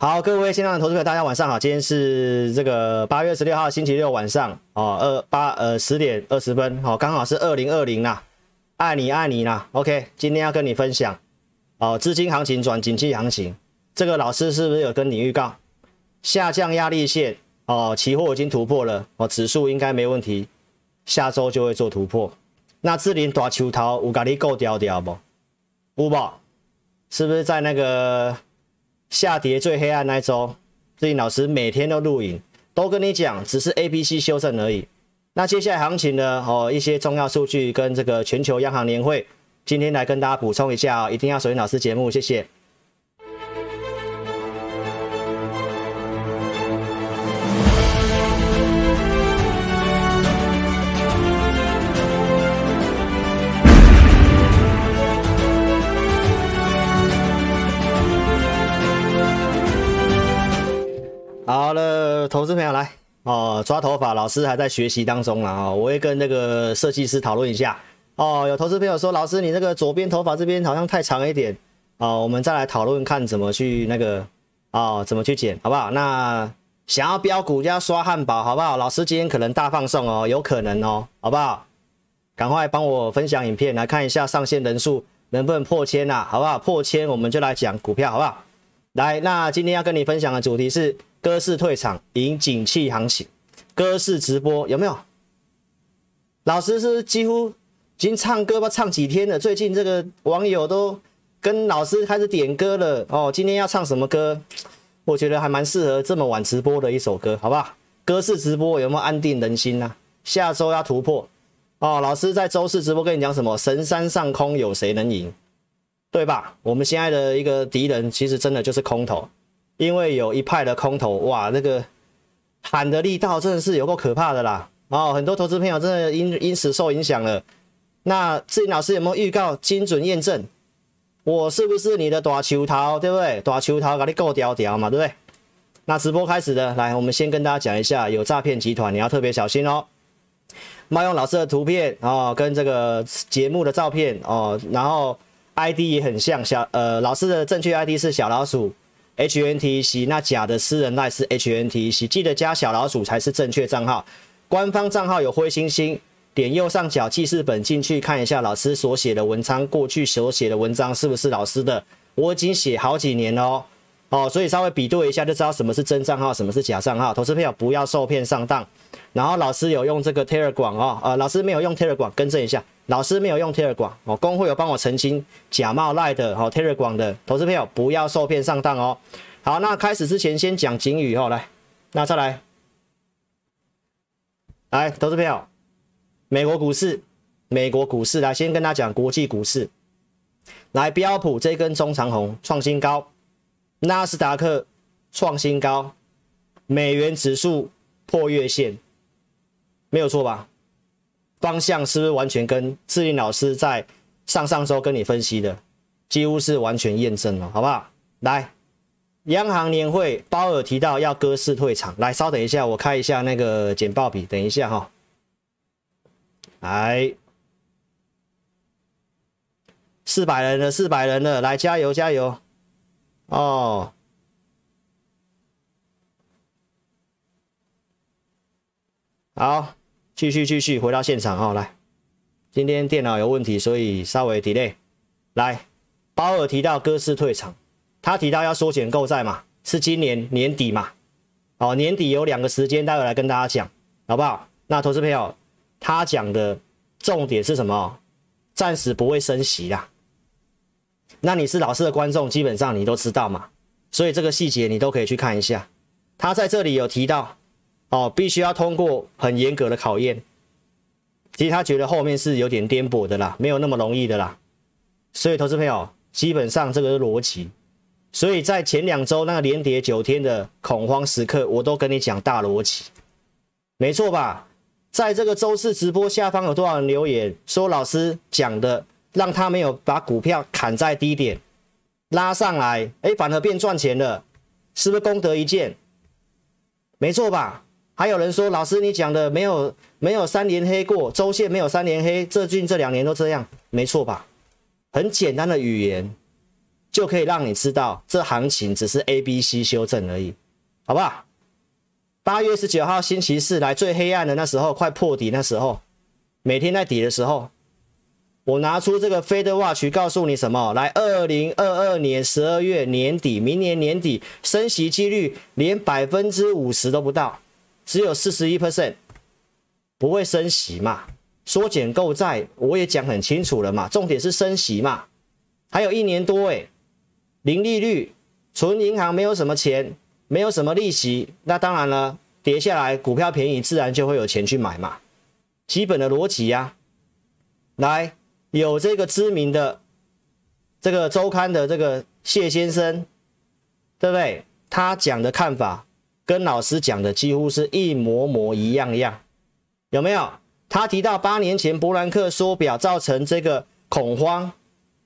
好，各位线上的投资朋友，大家晚上好。今天是这个八月十六号星期六晚上哦，二八呃十点二十分，好、哦，刚好是二零二零啦，爱你爱你啦。OK，今天要跟你分享哦，资金行情转景气行情，这个老师是不是有跟你预告下降压力线哦？期货已经突破了哦，指数应该没问题，下周就会做突破。那智霖大球头有给你够屌屌不？有不？是不是在那个？下跌最黑暗那一周，最近老师每天都录影，都跟你讲，只是 A、B、C 修正而已。那接下来行情呢？哦，一些重要数据跟这个全球央行年会，今天来跟大家补充一下哦，一定要锁定老师节目，谢谢。好了，投资朋友来哦，抓头发，老师还在学习当中啦哦，我会跟那个设计师讨论一下哦。有投资朋友说，老师你那个左边头发这边好像太长一点哦，我们再来讨论看怎么去那个哦，怎么去剪，好不好？那想要飙股就要刷汉堡，好不好？老师今天可能大放送哦，有可能哦，好不好？赶快帮我分享影片来看一下上线人数能不能破千呐，好不好？破千我们就来讲股票，好不好？来，那今天要跟你分享的主题是。歌式退场迎景气行情，歌式直播有没有？老师是几乎已经唱歌吧，唱几天了。最近这个网友都跟老师开始点歌了哦。今天要唱什么歌？我觉得还蛮适合这么晚直播的一首歌，好不好？鸽式直播有没有安定人心呢、下周要突破哦。老师在周四直播跟你讲什么？神山上空有谁能赢？对吧？我们现在的一个敌人其实真的就是空头。因为有一派的空头，哇，那个喊的力道真的是有够可怕的啦！哦，很多投资朋友真的因因此受影响了。那志林老师有没有预告精准验证？我是不是你的大球头，对不对？大球头给你够屌屌嘛，对不对？那直播开始的，来，我们先跟大家讲一下，有诈骗集团，你要特别小心哦。冒用老师的图片哦，跟这个节目的照片哦，然后 ID 也很像小，呃，老师的正确 ID 是小老鼠。hntc，那假的私人赖是 hntc，记得加小老鼠才是正确账号。官方账号有灰星星，点右上角记事本进去看一下老师所写的文章，过去所写的文章是不是老师的？我已经写好几年了哦，哦，所以稍微比对一下就知道什么是真账号，什么是假账号。投资朋友不要受骗上当。然后老师有用这个 Telegram 哦，呃，老师没有用 Telegram，更正一下，老师没有用 Telegram 哦，公会有帮我澄清假冒赖的哦，Telegram 的投资朋友不要受骗上当哦。好，那开始之前先讲警语哦，来，那再来，来，投资朋友，美国股市，美国股市来先跟大家讲国际股市，来标普这根中长红创新高，纳斯达克创新高，美元指数破月线。没有错吧？方向是不是完全跟智霖老师在上上周跟你分析的，几乎是完全验证了，好不好？来，央行年会，鲍尔提到要鸽式退场。来，稍等一下，我开一下那个简报笔，等一下哈、哦。来，四百人了，四百人了，来加油加油！哦，好。继续继续回到现场哈，来，今天电脑有问题，所以稍微 delay。来，鲍尔提到鸽式退场，他提到要缩减购债嘛，是今年年底嘛？哦，年底有两个时间，待会来跟大家讲，好不好？那投资朋友，他讲的重点是什么？暂时不会升息啦。那你是老师的观众，基本上你都知道嘛，所以这个细节你都可以去看一下。他在这里有提到。哦，必须要通过很严格的考验。其实他觉得后面是有点颠簸的啦，没有那么容易的啦。所以，投资朋友，基本上这个是逻辑。所以在前两周那个连跌九天的恐慌时刻，我都跟你讲大逻辑，没错吧？在这个周四直播下方有多少人留言说老师讲的让他没有把股票砍在低点拉上来，哎，反而变赚钱了，是不是功德一件？没错吧？还有人说，老师你讲的没有没有三连黑过，周线没有三连黑，这近这两年都这样，没错吧？很简单的语言，就可以让你知道这行情只是 A、B、C 修正而已，好不好？八月十九号星期四来最黑暗的那时候，快破底那时候，每天在底的时候，我拿出这个 Fed Watch 告诉你什么？来，二零二二年十二月年底，明年年底升息几率连百分之五十都不到，只有四十一 percent，不会升息嘛？缩减购债我也讲很清楚了嘛，重点是升息嘛，还有一年多诶，零利率，存银行没有什么钱，没有什么利息，那当然了，跌下来股票便宜，自然就会有钱去买嘛，基本的逻辑呀。来，有这个知名的这个周刊的这个谢先生，对不对？他讲的看法跟老师讲的几乎是一模模一样样，有没有？他提到八年前伯兰克缩表造成这个恐慌，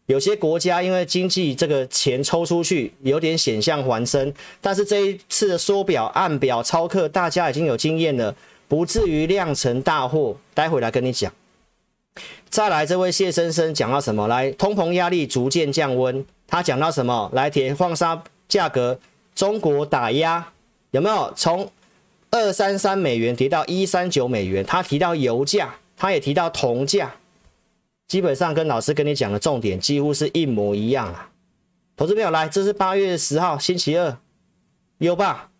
有些国家因为经济这个钱抽出去有点险象环生，但是这一次的缩表按表超课，大家已经有经验了，不至于酿成大祸。待会来跟你讲。再来，这位谢先生讲到什么？来，通膨压力逐渐降温。他讲到什么？来，铁矿砂价格中国打压有没有？从二三三美元跌到一三九美元，他提到油价，他也提到铜价，基本上跟老师跟你讲的重点几乎是一模一样啊。投资朋友来，这是八月十号星期二，有吧？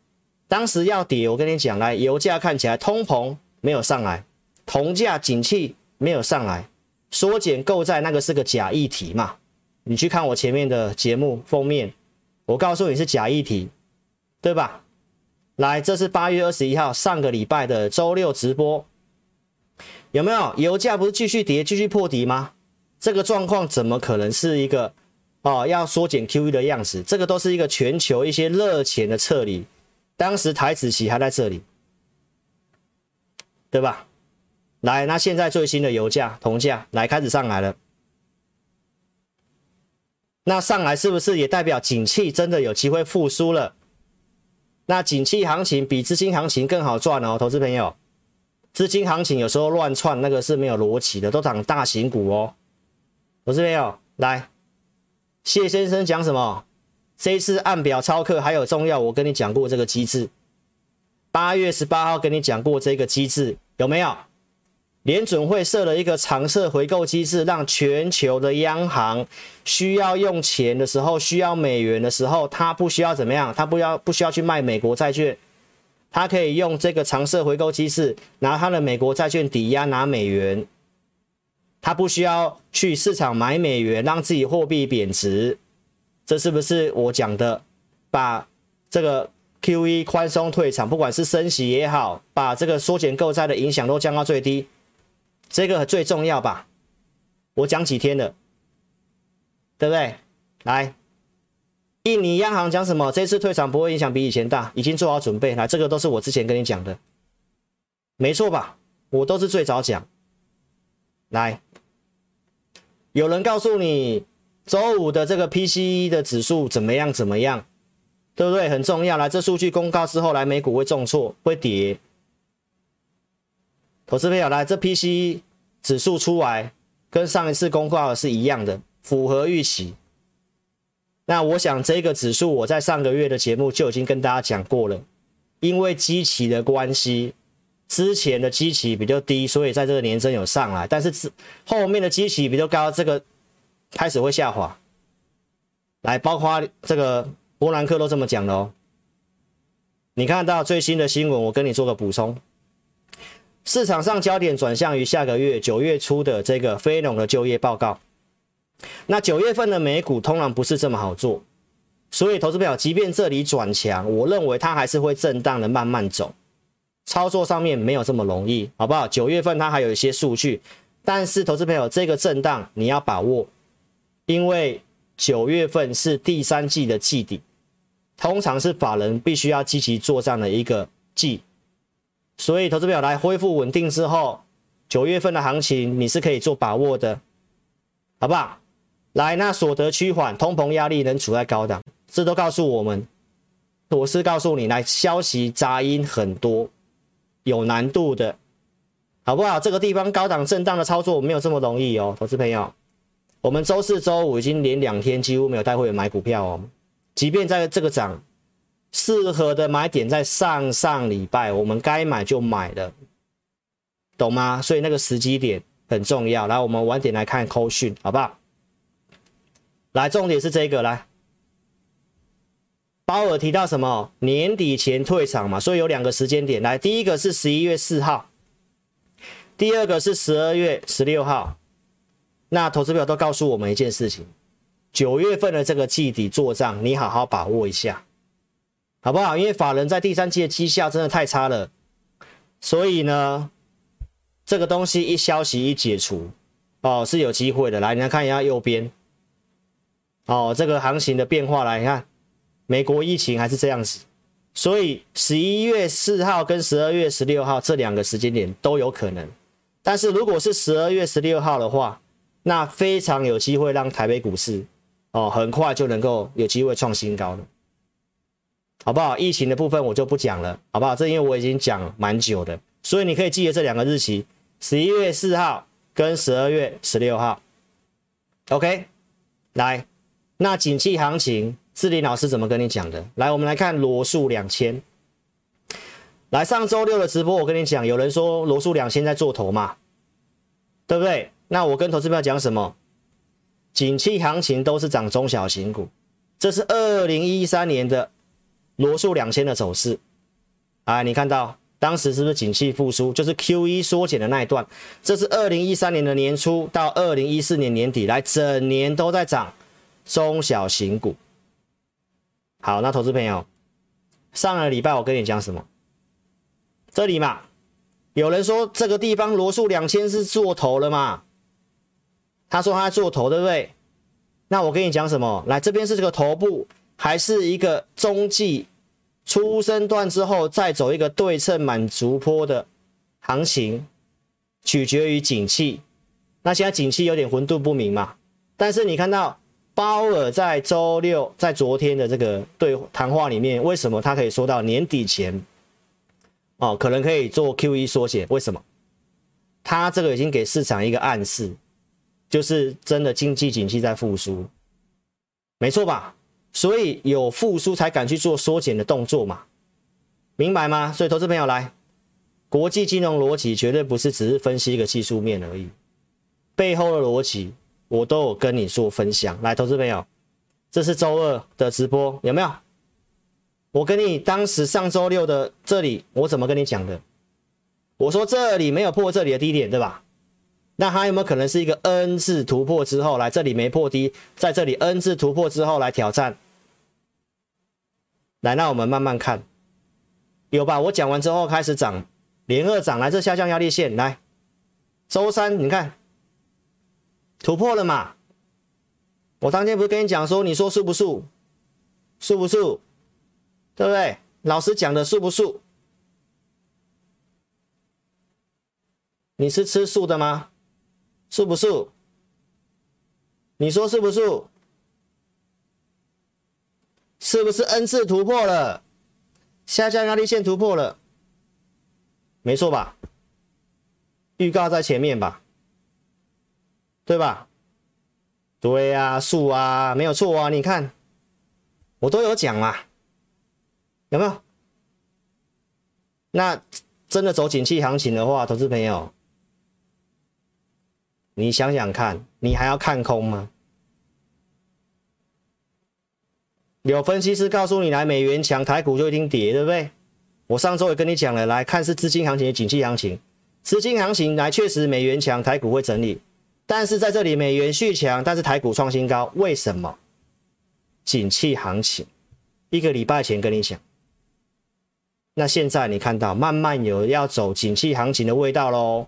当时要跌，我跟你讲，来，油价看起来通膨没有上来，铜价景气没有上来，缩减购债那个是个假议题嘛？你去看我前面的节目封面，我告诉你是假议题，对吧？来，这是八月二十一号上个礼拜的周六直播，有没有？油价不是继续跌，继续破底吗？这个状况怎么可能是一个哦要缩减 QE 的样子？这个都是一个全球一些热钱的撤离。当时台子期还在这里，对吧？来，那现在最新的油价、铜价来开始上来了，那上来是不是也代表景气真的有机会复苏了？那景气行情比资金行情更好赚哦，投资朋友，资金行情有时候乱窜，那个是没有逻辑的，都涨大型股哦。投资朋友，来，谢先生讲什么？这一次按表操课还有重要，我跟你讲过这个机制，八月十八号跟你讲过这个机制，有没有？联准会设了一个常设回购机制，让全球的央行需要用钱的时候，需要美元的时候，他不需要怎么样？他不要不需要去卖美国债券，他可以用这个常设回购机制拿他的美国债券抵押拿美元，他不需要去市场买美元，让自己货币贬值。这是不是我讲的？把这个 QE 宽松退场，不管是升息也好，把这个缩减购债的影响都降到最低。这个最重要吧？我讲几天了，对不对？来，印尼央行讲什么？这次退场不会影响比以前大，已经做好准备。来，这个都是我之前跟你讲的，没错吧？我都是最早讲。来，有人告诉你周五的这个 PCE 的指数怎么样？怎么样？对不对？很重要。来，这数据公告之后，来美股会重挫，会跌。投资朋友来，这 P C 指数出来跟上一次公告是一样的，符合预期。那我想这个指数我在上个月的节目就已经跟大家讲过了，因为基期的关系，之前的基期比较低，所以在这个年增有上来，但是后面的基期比较高，这个开始会下滑。来，包括这个波兰克都这么讲的哦。你看到最新的新闻，我跟你做个补充。市场上焦点转向于下个月九月初的这个非农的就业报告。那九月份的美股通常不是这么好做，所以投资朋友，即便这里转强，我认为它还是会震荡的慢慢走，操作上面没有这么容易，好不好？九月份它还有一些数据，但是投资朋友，这个震荡你要把握，因为九月份是第三季的季底，通常是法人必须要积极作战的一个季。所以，投资朋友来恢复稳定之后，九月份的行情你是可以做把握的，好不好？来，那所得趋缓，通膨压力能处在高档，这都告诉我们。我是告诉你，来，消息杂音很多，有难度的，好不好？这个地方高档震荡的操作没有这么容易哦，投资朋友。我们周四、周五已经连两天几乎没有带会员买股票哦。即便在这个涨，适合的买点在上上礼拜，我们该买就买了，懂吗？所以那个时机点很重要。来，我们晚点来看扣讯，好不好？来，重点是这个，来，鲍尔提到什么？年底前退场嘛，所以有两个时间点。来，第一个是十一月四号，第二个是十二月十六号。那投资朋友都告诉我们一件事情：九月份的这个季底做账，你好好把握一下，好不好？因为法人在第三季的绩效真的太差了，所以呢，这个东西一消息一解除，哦，是有机会的。来，你来看一下右边，哦，这个行情的变化来，你看美国疫情还是这样子，所以十一月四号跟十二月十六号这两个时间点都有可能。但是如果是十二月十六号的话，那非常有机会让台北股市哦，很快就能够有机会创新高了，好不好？疫情的部分我就不讲了，好不好？这因为我已经讲蛮久的，所以你可以记得这两个日期：十一月四号跟十二月十六号。OK，来，那景气行情，志林老师怎么跟你讲的？来，我们来看罗素两千。来，上周六的直播我跟你讲，有人说罗素两千在做头嘛，对不对？那我跟投资朋友讲什么？景气行情都是涨中小型股，这是二零一三年的罗素两千的走势。啊，你看到当时是不是景气复苏？就是 QE 缩减的那一段。这是二零一三年的年初到二零一四年年底来，整年都在涨中小型股。好，那投资朋友，上个礼拜我跟你讲什么？这里嘛，有人说这个地方罗素两千是做头了嘛？他说他在做头，对不对？那我跟你讲什么？来，这边是这个头部，还是一个中继初升段之后再走一个对称满足坡的行情，取决于景气。那现在景气有点混沌不明嘛。但是你看到鲍尔在周六，在昨天的这个对谈话里面，为什么他可以说到年底前哦，可能可以做 QE 缩写？为什么？他这个已经给市场一个暗示。就是真的经济景气在复苏，没错吧？所以有复苏才敢去做缩减的动作嘛，明白吗？所以投资朋友来，国际金融逻辑绝对不是只是分析一个技术面而已，背后的逻辑我都有跟你做分享。来，投资朋友，这是周二的直播有没有？我跟你当时上周六的这里，我怎么跟你讲的？我说这里没有破这里的低点，对吧？那还有没有可能是一个 N 字突破之后来这里没破低，在这里 N 字突破之后来挑战？来，那我们慢慢看，有吧？我讲完之后开始涨，连二涨来这下降压力线来，周三你看突破了嘛？我当天不是跟你讲说，你说素不素？素不素？对不对？老师讲的素不素？你是吃素的吗？是不是？你说是不是？是不是 N 次突破了？下降压力线突破了，没错吧？预告在前面吧？对吧？对呀，素啊，没有错啊。你看，我都有讲嘛，有没有？那真的走景气行情的话，投资朋友。你想想看，你还要看空吗？有分析师告诉你，来美元强，台股就一定跌，对不对？我上周也跟你讲了，来看是资金行情景气行情，资金行情来确实美元强，台股会整理，但是在这里美元续强，但是台股创新高，为什么？景气行情，一个礼拜前跟你讲，那现在你看到慢慢有要走景气行情的味道喽。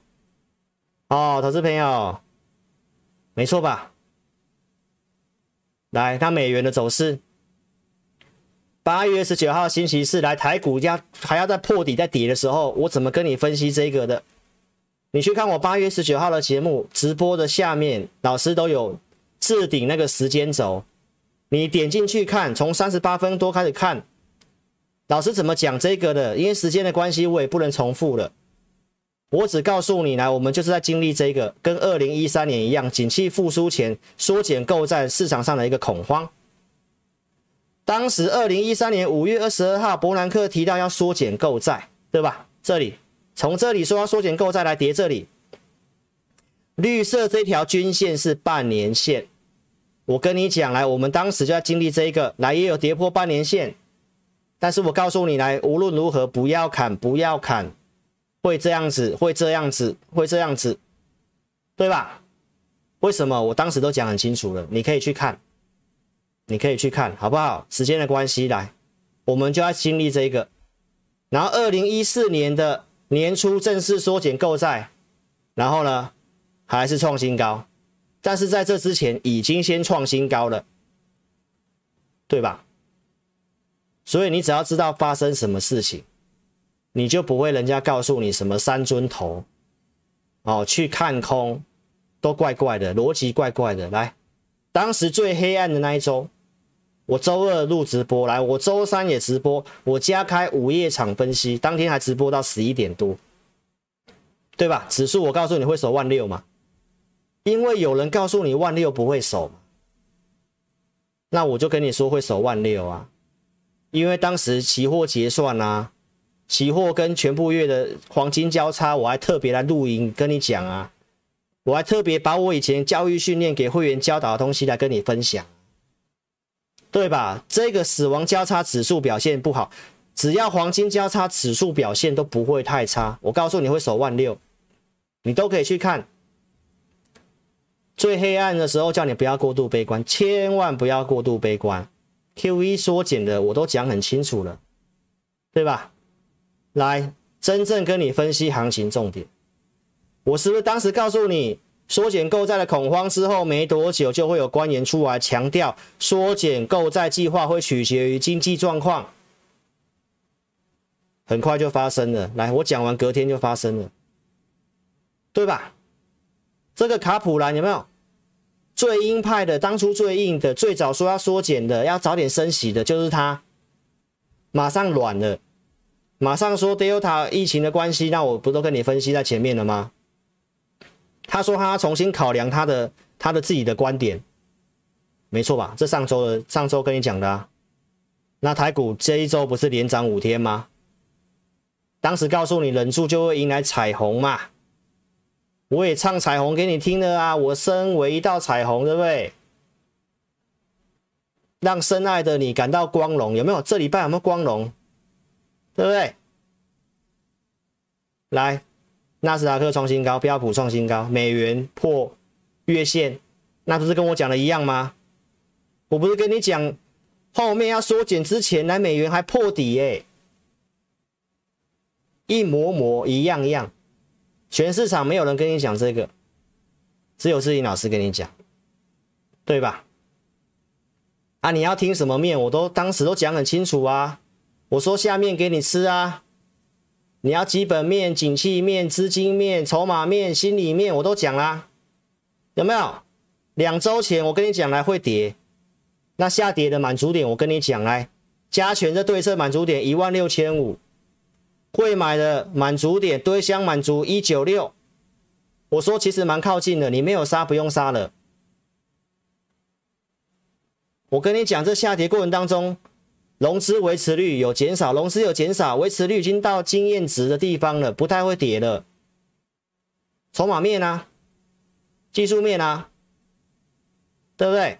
哦，投资朋友，没错吧？来，看美元的走势，八月十九号星期四，来台股要还要在破底在跌的时候，我怎么跟你分析这个的？你去看我八月十九号的节目直播的下面，老师都有置顶那个时间轴，你点进去看，从三十八分多开始看，老师怎么讲这个的？因为时间的关系，我也不能重复了。我只告诉你来，我们就是在经历这个跟二零一三年一样，景气复苏前缩减购债市场上的一个恐慌。当时二零一三年五月二十二号，伯南克提到要缩减购债，对吧？这里从这里说要缩减购债来叠这里，绿色这条均线是半年线。我跟你讲来，我们当时就要经历这一个，来也有跌破半年线，但是我告诉你来，无论如何不要砍，不要砍，会这样子，会这样子，会这样子，对吧？为什么？我当时都讲很清楚了，你可以去看。你可以去看好不好？时间的关系，来，我们就要经历这个。然后，二零一四年的年初正式缩减购债，然后呢，还是创新高，但是在这之前已经先创新高了，对吧？所以你只要知道发生什么事情，你就不会人家告诉你什么三尊头，哦，去看空，都怪怪的，逻辑怪怪的。来，当时最黑暗的那一周。我周二录直播来，我周三也直播，我加开午夜场分析，当天还直播到十一点多，对吧？指数我告诉你会守万六嘛，因为有人告诉你万六不会守，那我就跟你说会守万六啊，因为当时期货结算啊，期货跟全部月的黄金交叉，我还特别来录音跟你讲啊，我还特别把我以前教育训练给会员教导的东西来跟你分享。对吧？这个死亡交叉指数表现不好，只要黄金交叉指数表现都不会太差。我告诉你会守万六，你都可以去看。最黑暗的时候叫你不要过度悲观，千万不要过度悲观。QE 缩减的我都讲很清楚了，对吧？来，真正跟你分析行情重点，我是不是当时告诉你？缩减购债的恐慌之后没多久，就会有官员出来强调，缩减购债计划会取决于经济状况。很快就发生了，来，我讲完隔天就发生了，对吧？这个卡普兰有没有最鹰派的？当初最硬的，最早说要缩减的，要早点升息的，就是他，马上软了，马上说 Delta 疫情的关系，那我不都跟你分析在前面了吗？他说他重新考量他的他的自己的观点，没错吧？这上周的上周跟你讲的，那台股这一周不是连涨五天吗？当时告诉你忍住就会迎来彩虹嘛，我也唱彩虹给你听了啊，我身为一道彩虹，对不对？让深爱的你感到光荣，有没有？这礼拜有没有光荣？对不对？来。纳斯达克创新高，标普创新高，美元破月线，那不是跟我讲的一样吗？我不是跟你讲后面要缩减之前，来美元还破底哎，一模模一样一样，全市场没有人跟你讲这个，只有志颖老师跟你讲，对吧？啊，你要听什么面，我都当时都讲很清楚啊，我说下面给你吃啊。你要基本面、景气面、资金面、筹码面、心理面，我都讲啦，有没有？两周前我跟你讲来会跌，那下跌的满足点我跟你讲来，加权的对策满足点一万六千五，会买的满足点堆箱满足一九六，我说其实蛮靠近的，你没有杀不用杀了。我跟你讲，这下跌过程当中。融资维持率有减少，融资有减少，维持率已经到经验值的地方了，不太会跌了。筹码面啊，技术面啊，对不对？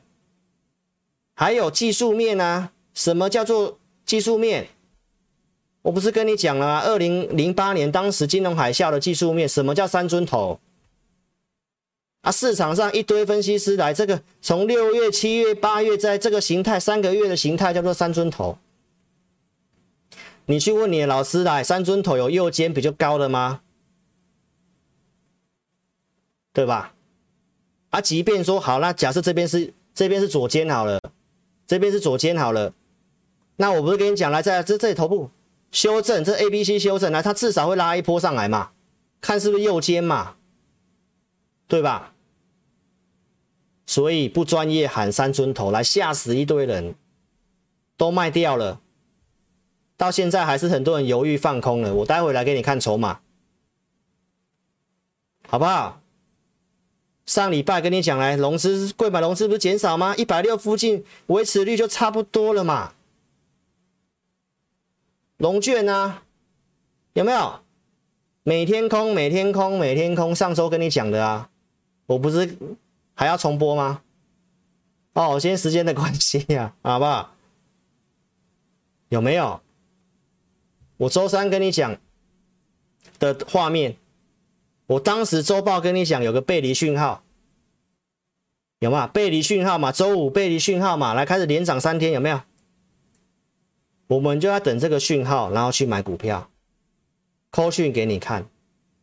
还有技术面啊，什么叫做技术面？我不是跟你讲了吗？二零零八年当时金融海啸的技术面，什么叫三尊头？啊，市场上一堆分析师来，这个从六月、七月、八月，在这个形态三个月的形态叫做三尊头。你去问你的老师来，三尊头有右肩比较高的吗？对吧？啊，即便说好，那假设这边是这边是左肩好了，这边是左肩好了，那我不是跟你讲来，在这这里头部修正，这 A、B、C 修正来，它至少会拉一波上来嘛，看是不是右肩嘛，对吧？所以不专业喊三尊头来吓死一堆人，都卖掉了，到现在还是很多人犹豫放空了。我待会来给你看筹码，好不好？上礼拜跟你讲来，融资贵买融资不是减少吗？一百六附近维持率就差不多了嘛。龙券呢？有没有？每天空，每天空，每天空。上周跟你讲的啊，我不是还要重播吗？哦，今天时间的关系呀，好不好？有没有？我周三跟你讲的画面。我当时周报跟你讲有个背离讯号，有吗？背离讯号嘛，周五背离讯号嘛，来开始连涨三天，有没有？我们就要等这个讯号，然后去买股票。扣讯给你看，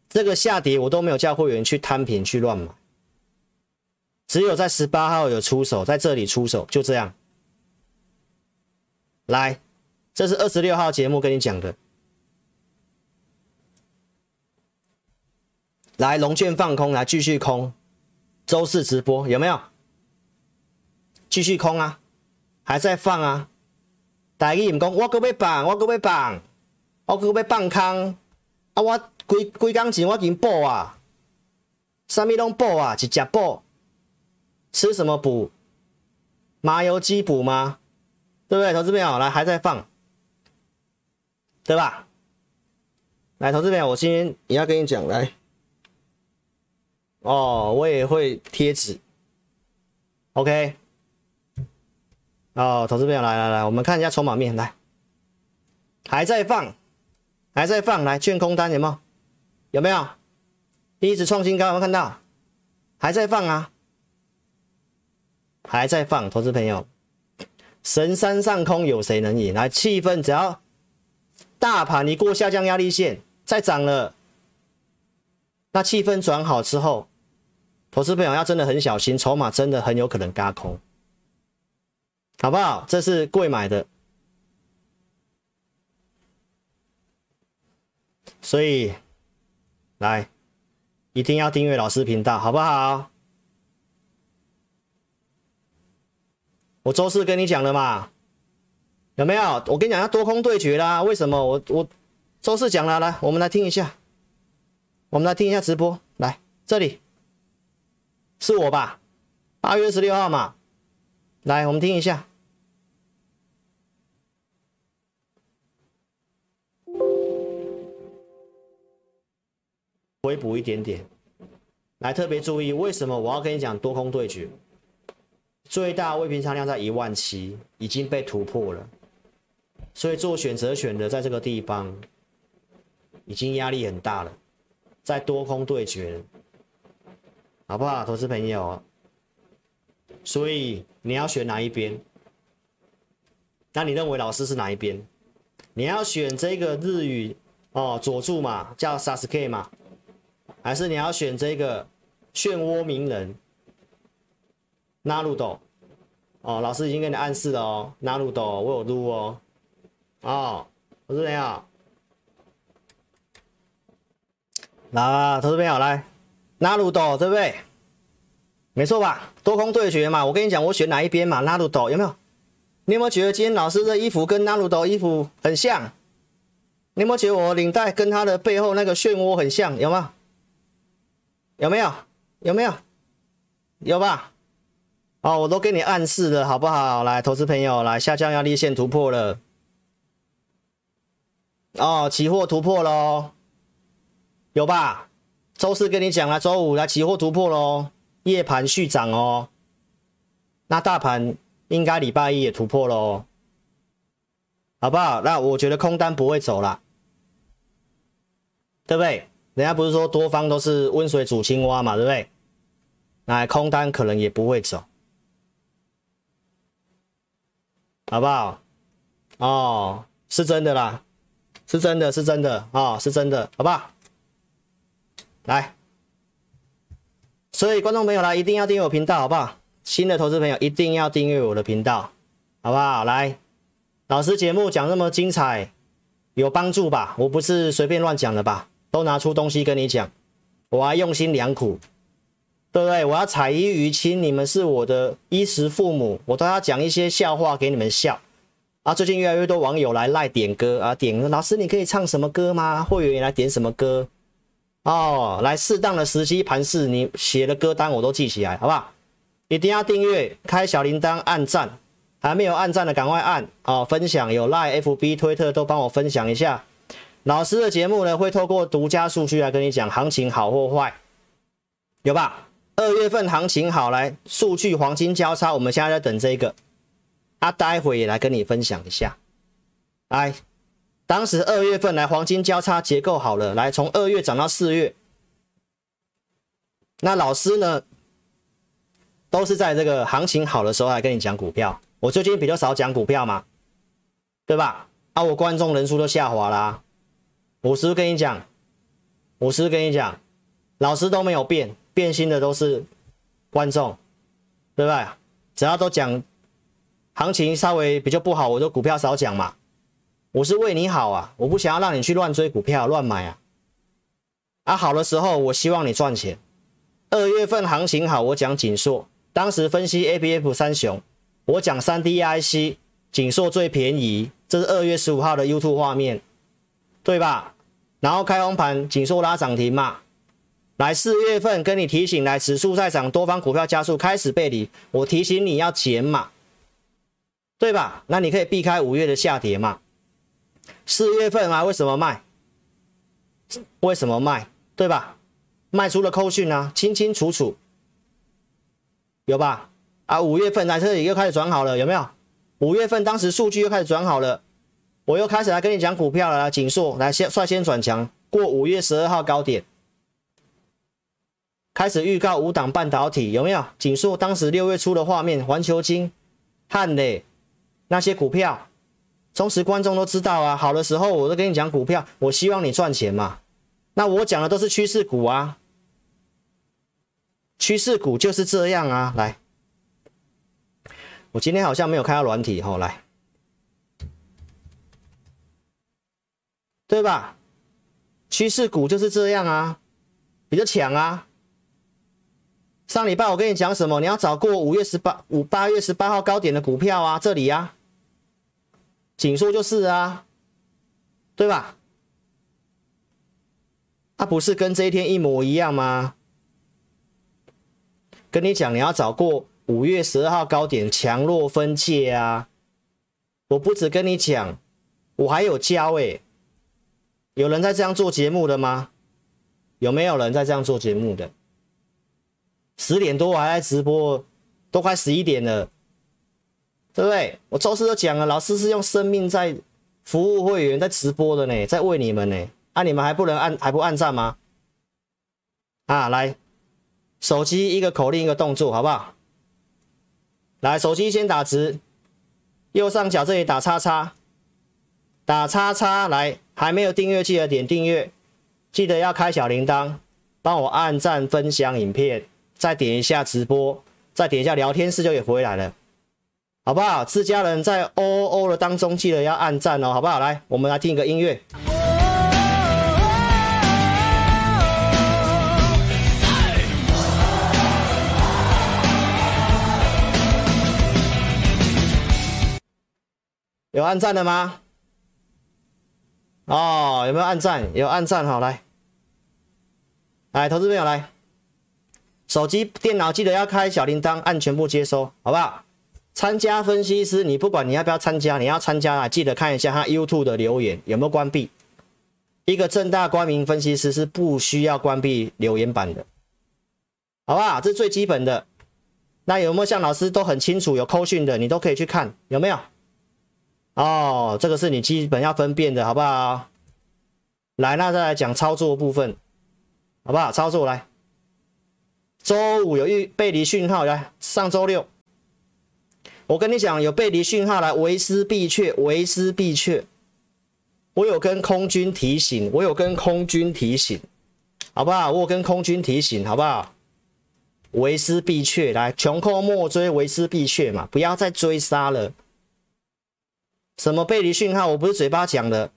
这个下跌我都没有叫会员去摊平去乱买，只有在十八号有出手，在这里出手，就这样。来，这是二十六号节目跟你讲的。来，融券放空，来继续空。周四直播有没有？继续空啊，还在放啊。大家唔讲，我搁要放，我搁要放，我搁要放空。啊，我规规工钱我已经补啊，啥物拢补啊，一只补。吃什么补？麻油鸡补吗？对不对？投资朋友，来还在放，对吧？来，投资朋友，我今天也要跟你讲，来。哦，我也会贴纸，OK。哦，投资朋友来来来，我们看一下筹码面，来，还在放，还在放，来，券空单有没有？有没有？一直创新高，有没有看到？还在放啊，还在放，投资朋友，神山上空有谁能赢？来，气氛只要大盘一过下降压力线，再涨了，那气氛转好之后。投资朋友要真的很小心，筹码真的很有可能嘎空，好不好？这是贵买的，所以来一定要订阅老师频道，好不好？我周四跟你讲了嘛，有没有？我跟你讲要多空对决啦，为什么？我我周四讲了，来，我们来听一下，我们来听一下直播，来这里。是我吧？八月十六号嘛，来，我们听一下，回补一点点。来，特别注意，为什么我要跟你讲多空对决？最大未平仓量在一万七，已经被突破了，所以做选择选的在这个地方已经压力很大了，在多空对决。好不好，投资朋友？所以你要选哪一边？那你认为老师是哪一边？你要选这个日语哦，佐助嘛，叫 Sasuke 嘛，还是你要选这个漩涡鸣人 Naruto？哦，老师已经给你暗示了哦，Naruto 我有录哦，哦，投资朋友，来，投资朋友来。纳鲁斗对不对？没错吧？多空对决嘛，我跟你讲，我选哪一边嘛？纳鲁斗有没有？你有没有觉得今天老师的衣服跟纳鲁斗衣服很像？你有没有觉得我领带跟他的背后那个漩涡很像？有吗？有没有？有没有？有吧？哦，我都给你暗示了，好不好？来，投资朋友，来，下降压力线突破了。哦，期货突破喽，有吧？周四跟你讲了，周五来期货突破喽，夜盘续涨哦。那大盘应该礼拜一也突破喽，好不好？那我觉得空单不会走了，对不对？人家不是说多方都是温水煮青蛙嘛，对不对？来空单可能也不会走，好不好？哦，是真的啦，是真的，是真的，哦，是真的，好不好？来，所以观众朋友来一定要订阅我频道，好不好？新的投资朋友一定要订阅我的频道，好不好？来，老师节目讲那么精彩，有帮助吧？我不是随便乱讲的吧？都拿出东西跟你讲，我还用心良苦，对不对？我要彩衣娱亲，你们是我的衣食父母，我都要讲一些笑话给你们笑啊！最近越来越多网友来赖点歌啊，点歌老师你可以唱什么歌吗？会员来点什么歌？哦，来适当的时机盘势，你写的歌单我都记起来，好不好？一定要订阅，开小铃铛，按赞，还没有按赞的赶快按哦，分享有 Line、FB、推特都帮我分享一下。老师的节目呢，会透过独家数据来跟你讲行情好或坏，有吧？二月份行情好，来数据黄金交叉，我们现在在等这个，啊，待会也来跟你分享一下，来。当时二月份来黄金交叉结构好了，来从二月涨到四月，那老师呢都是在这个行情好的时候来跟你讲股票。我最近比较少讲股票嘛，对吧？啊，我观众人数都下滑啦、啊。我是不是跟你讲？我是不是跟你讲？老师都没有变，变心的都是观众，对不对？只要都讲行情稍微比较不好，我就股票少讲嘛。我是为你好啊，我不想要让你去乱追股票、乱买啊。啊，好的时候我希望你赚钱。二月份行情好，我讲景硕，当时分析 ABF 三雄，我讲三 D IC，景硕最便宜，这是二月十五号的 YouTube 画面，对吧？然后开红盘，景硕拉涨停嘛。来四月份跟你提醒，来指数在涨，多方股票加速开始背离，我提醒你要减码，对吧？那你可以避开五月的下跌嘛。四月份啊，为什么卖？为什么卖？对吧？卖出了扣讯啊，清清楚楚，有吧？啊，五月份来这里又开始转好了，有没有？五月份当时数据又开始转好了，我又开始来跟你讲股票了，来景硕来先率先转强，过五月十二号高点，开始预告五档半导体，有没有？景硕当时六月初的画面，环球晶、汉磊那些股票。忠实观众都知道啊，好的时候我都跟你讲股票，我希望你赚钱嘛。那我讲的都是趋势股啊，趋势股就是这样啊。来，我今天好像没有开到软体吼，来，对吧？趋势股就是这样啊，比较强啊。上礼拜我跟你讲什么？你要找过五月十八、五八月十八号高点的股票啊，这里啊。景硕就是啊，对吧？它、啊、不是跟这一天一模一样吗？跟你讲，你要找过五月十二号高点强弱分界啊！我不止跟你讲，我还有教诶、有人在这样做节目的吗？有没有人在这样做节目的？十点多我还在直播，都快十一点了。对不对？我周四都讲了，老师是用生命在服务会员，在直播的呢，在为你们呢。啊，你们还不能按，还不按赞吗？啊，来，手机一个口令一个动作，好不好？来，手机先打直，右上角这里打叉叉，打叉叉。来，还没有订阅记得点订阅，记得要开小铃铛，帮我按赞分享影片，再点一下直播，再点一下聊天室就也回来了。好不好？自家人在哦哦的当中，记得要按赞哦，好不好？来，我们来听一个音乐。有按赞的吗？哦，有没有按赞？有按赞，好，来，来，投资朋友来，手机、电脑记得要开小铃铛，按全部接收，好不好？参加分析师，你不管你要不要参加，你要参加啊，记得看一下他 YouTube 的留言有没有关闭。一个正大光明分析师是不需要关闭留言板的，好不好？这是最基本的。那有没有像老师都很清楚有扣讯的，你都可以去看有没有？哦，这个是你基本要分辨的，好不好？来，那再来讲操作部分，好不好？操作来，周五有一背离讯号，来上周六。我跟你讲，有背离讯号来，为师必确，为师必确。我有跟空军提醒，我有跟空军提醒，好不好？我有跟空军提醒，好不好？为师必确，来，穷寇莫追，为师必确嘛，不要再追杀了。什么背离讯号？我不是嘴巴讲的。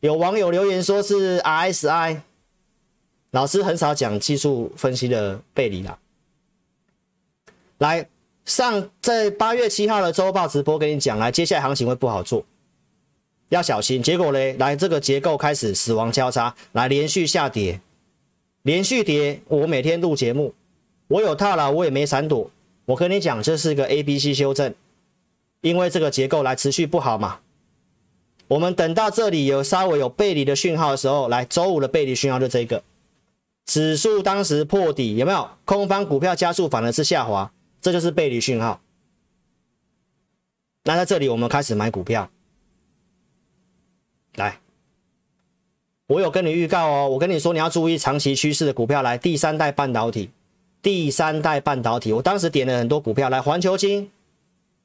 有网友留言说是 RSI，老师很少讲技术分析的背离啦。来。上在八月七号的周报直播跟你讲，来，接下来行情会不好做，要小心。结果呢，来这个结构开始死亡交叉，来连续下跌，连续跌，我每天录节目，我有套牢，我也没闪躲。我跟你讲，这是个 A、B、C 修正，因为这个结构来持续不好嘛。我们等到这里有稍微有背离的讯号的时候，来周五的背离讯号就这个，指数当时破底有没有？空方股票加速反而是下滑，这就是背离讯号。那在这里我们开始买股票，来。我有跟你预告哦，我跟你说你要注意长期趋势的股票，来第三代半导体，第三代半导体，我当时点了很多股票，来环球晶、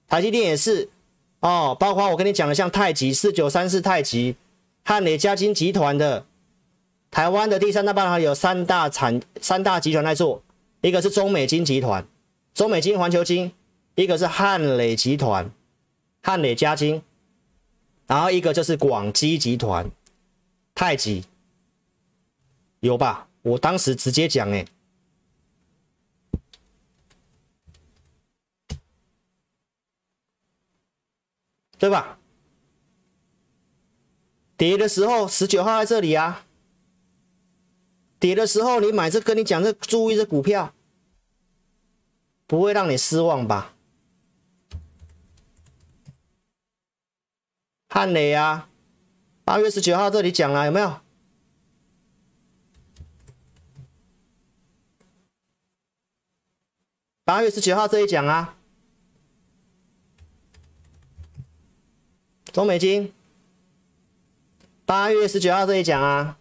台积电也是哦，包括我跟你讲的像太极四九三四太极、汉磊嘉金集团的，台湾的第三大半导体有三大产三大集团在做，一个是中美金集团，中美金环球金，一个是汉磊集团，汉磊嘉金，然后一个就是广基集团。太极有吧？我当时直接讲哎，对吧？跌的时候十九号在这里啊，跌的时候你买这跟你讲这注意这股票，不会让你失望吧？汉磊啊。八月十九号这里讲了有没有？八月十九号这里讲啊，中美金。八月十九号这里讲啊，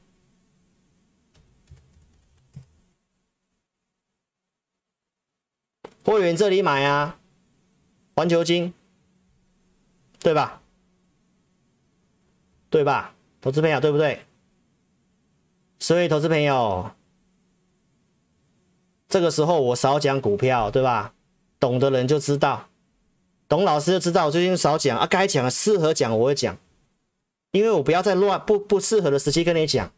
会员这里买啊，环球金，对吧？对吧，投资朋友，对不对？所以，投资朋友，这个时候我少讲股票，对吧？懂的人就知道，懂老师就知道。我最近少讲啊，该讲的适合讲我会讲，因为我不要再乱不不适合的时期跟你讲，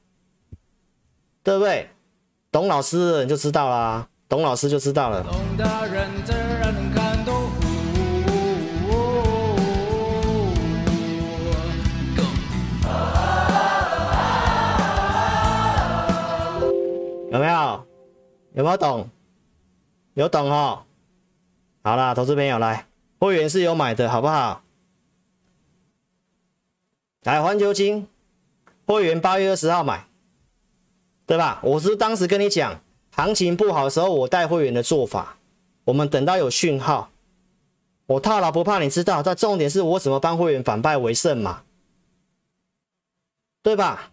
对不对？懂老师的人就知道啦，懂老师就知道了。有没有？有没有懂？有懂哦。好啦，投资朋友来，会员是有买的，好不好？来，环球金，会员八月二十号买，对吧？我是当时跟你讲，行情不好的时候，我带会员的做法，我们等到有讯号，我套牢不怕，你知道。但重点是我怎么帮会员反败为胜嘛？对吧？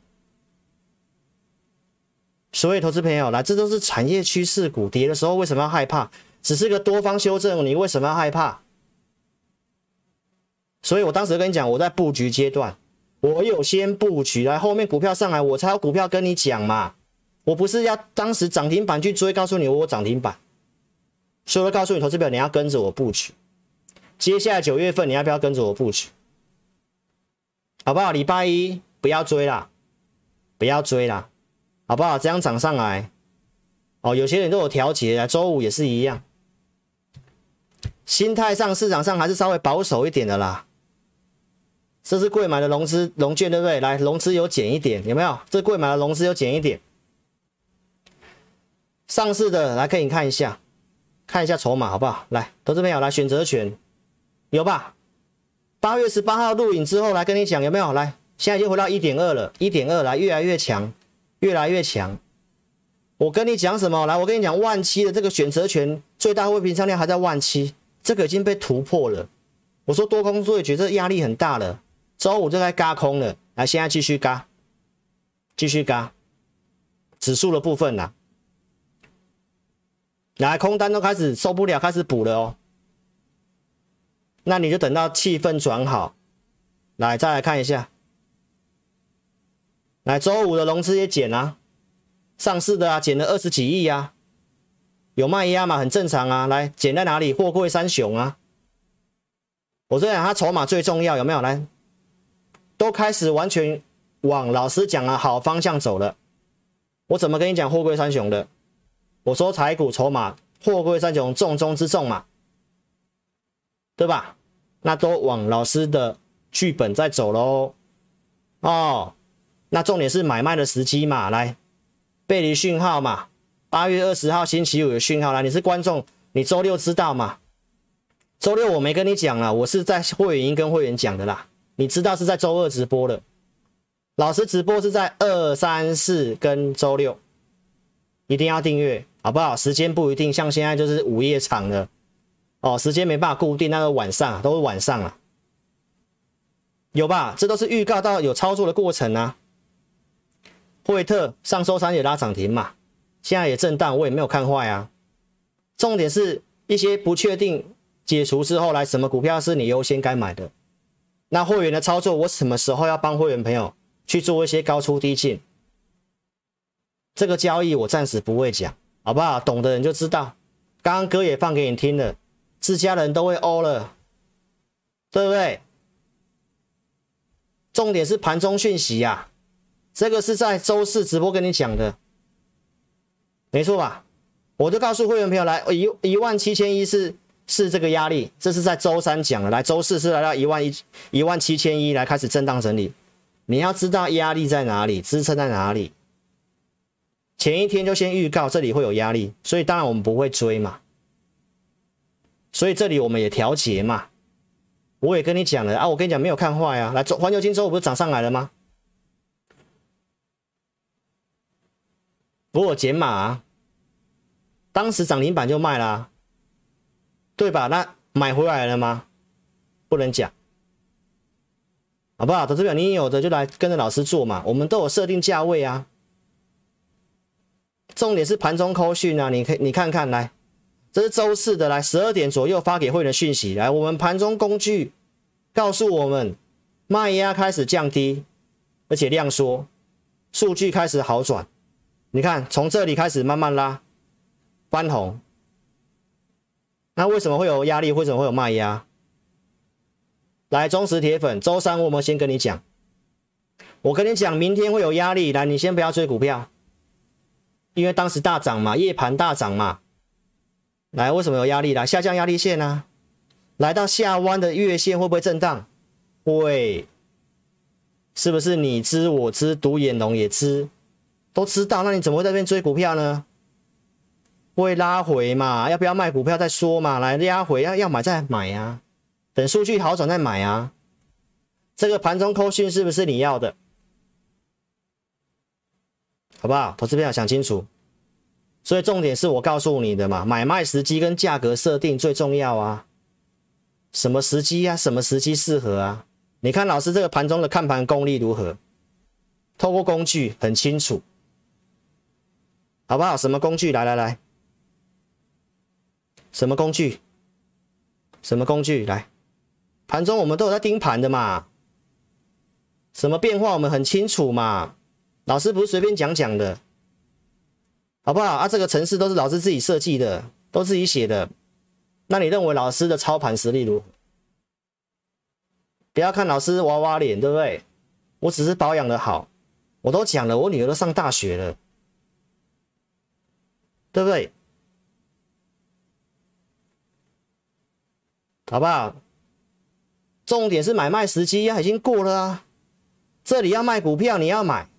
所以，投资朋友来，这都是产业趋势股，跌的时候为什么要害怕？只是个多方修正，你为什么要害怕？所以我当时跟你讲，我在布局阶段，我有先布局，来后面股票上来，我才有股票跟你讲嘛。我不是要当时涨停板去追，告诉你我涨停板，所以我告诉你，投资表你要跟着我布局。接下来九月份你要不要跟着我布局？好不好？礼拜一不要追啦，不要追啦。好不好？这样涨上来，哦，有些人都有调节啊。周五也是一样，心态上市场上还是稍微保守一点的啦。这是贵买的融资融券，对不对？来，融资有减一点，有没有？这贵买的融资有减一点。上市的来，可以看一下，看一下筹码好不好？来，投资朋友来选择权，有吧？八月十八号录影之后来跟你讲有没有？来，现在已经回到一点二了，一点二来，越来越强。越来越强，我跟你讲什么？来，我跟你讲，万七的这个选择权最大未平仓量还在万七，这个已经被突破了。我说多空作业，觉得压力很大了，周五就该嘎空了。来，现在继续嘎，继续嘎，指数的部分啦，来，空单都开始受不了，开始补了哦。那你就等到气氛转好，来，再来看一下。来，周五的融资也减啊，上市的啊，减了二十几亿啊，有卖压嘛，很正常啊。来，减在哪里？货柜三雄啊。我这样，它筹码最重要，有没有？来，都开始完全往老师讲的好方向走了。我怎么跟你讲货柜三雄的？我说财股筹码，货柜三雄重中之重嘛，对吧？那都往老师的剧本在走喽。哦。那重点是买卖的时机嘛，来，背离讯号嘛，八月二十号星期五有讯号啦。你是观众，你周六知道吗？周六我没跟你讲了，我是在会员营跟会员讲的啦。你知道是在周二直播的，老师直播是在二三四跟周六，一定要订阅，好不好？时间不一定，像现在就是午夜场了，哦，时间没办法固定，那个晚上都是晚上啊，有吧？这都是预告到有操作的过程啊。惠特上周三也拉涨停嘛，现在也震荡，我也没有看坏啊。重点是一些不确定解除之后来，什么股票是你优先该买的？那会员的操作，我什么时候要帮会员朋友去做一些高出低进？这个交易我暂时不会讲，好不好？懂的人就知道。刚刚歌也放给你听了，自家人都会欧了，对不对？重点是盘中讯息呀、啊。这个是在周四直播跟你讲的，没错吧？我就告诉会员朋友来，一一万七千一是是这个压力，这是在周三讲的。来周四是来到一万一一万七千一来开始震荡整理，你要知道压力在哪里，支撑在哪里。前一天就先预告这里会有压力，所以当然我们不会追嘛。所以这里我们也调节嘛。我也跟你讲了啊，我跟你讲没有看坏啊。来，环球金周五不是涨上来了吗？我减码啊，当时涨停板就卖了啊，对吧？那买回来了吗？不能讲，好不好？投资表你有的就来跟着老师做嘛，我们都有设定价位啊。重点是盘中扣讯啊，你可以你看看来，这是周四的来十二点左右发给会员的讯息来，我们盘中工具告诉我们卖压开始降低，而且量缩，数据开始好转。你看，从这里开始慢慢拉，翻红。那为什么会有压力？为什么会有卖压？来，忠实铁粉，周三我们先跟你讲。我跟你讲，明天会有压力。来，你先不要追股票，因为当时大涨嘛，夜盘大涨嘛。来，为什么有压力？来，下降压力线啊，来到下弯的月线会不会震荡？会，是不是你知我知，独眼龙也知？都知道，那你怎么会在这边追股票呢？会拉回嘛？要不要卖股票再说嘛？来压回要要买再买呀、啊，等数据好转再买啊。这个盘中扣讯是不是你要的？好不好？投资朋友想清楚。所以重点是我告诉你的嘛，买卖时机跟价格设定最重要啊。什么时机啊？什么时机适合啊？你看老师这个盘中的看盘功力如何？透过工具很清楚。好不好？什么工具？来来来，什么工具？什么工具？来，盘中我们都有在盯盘的嘛。什么变化我们很清楚嘛。老师不是随便讲讲的，好不好？啊，这个程式都是老师自己设计的，都自己写的。那你认为老师的操盘实力如何？不要看老师娃娃脸，对不对？我只是保养的好。我都讲了，我女儿都上大学了。对不对？好不好？重点是买卖时机呀，已经过了啊。这里要卖股票，你要买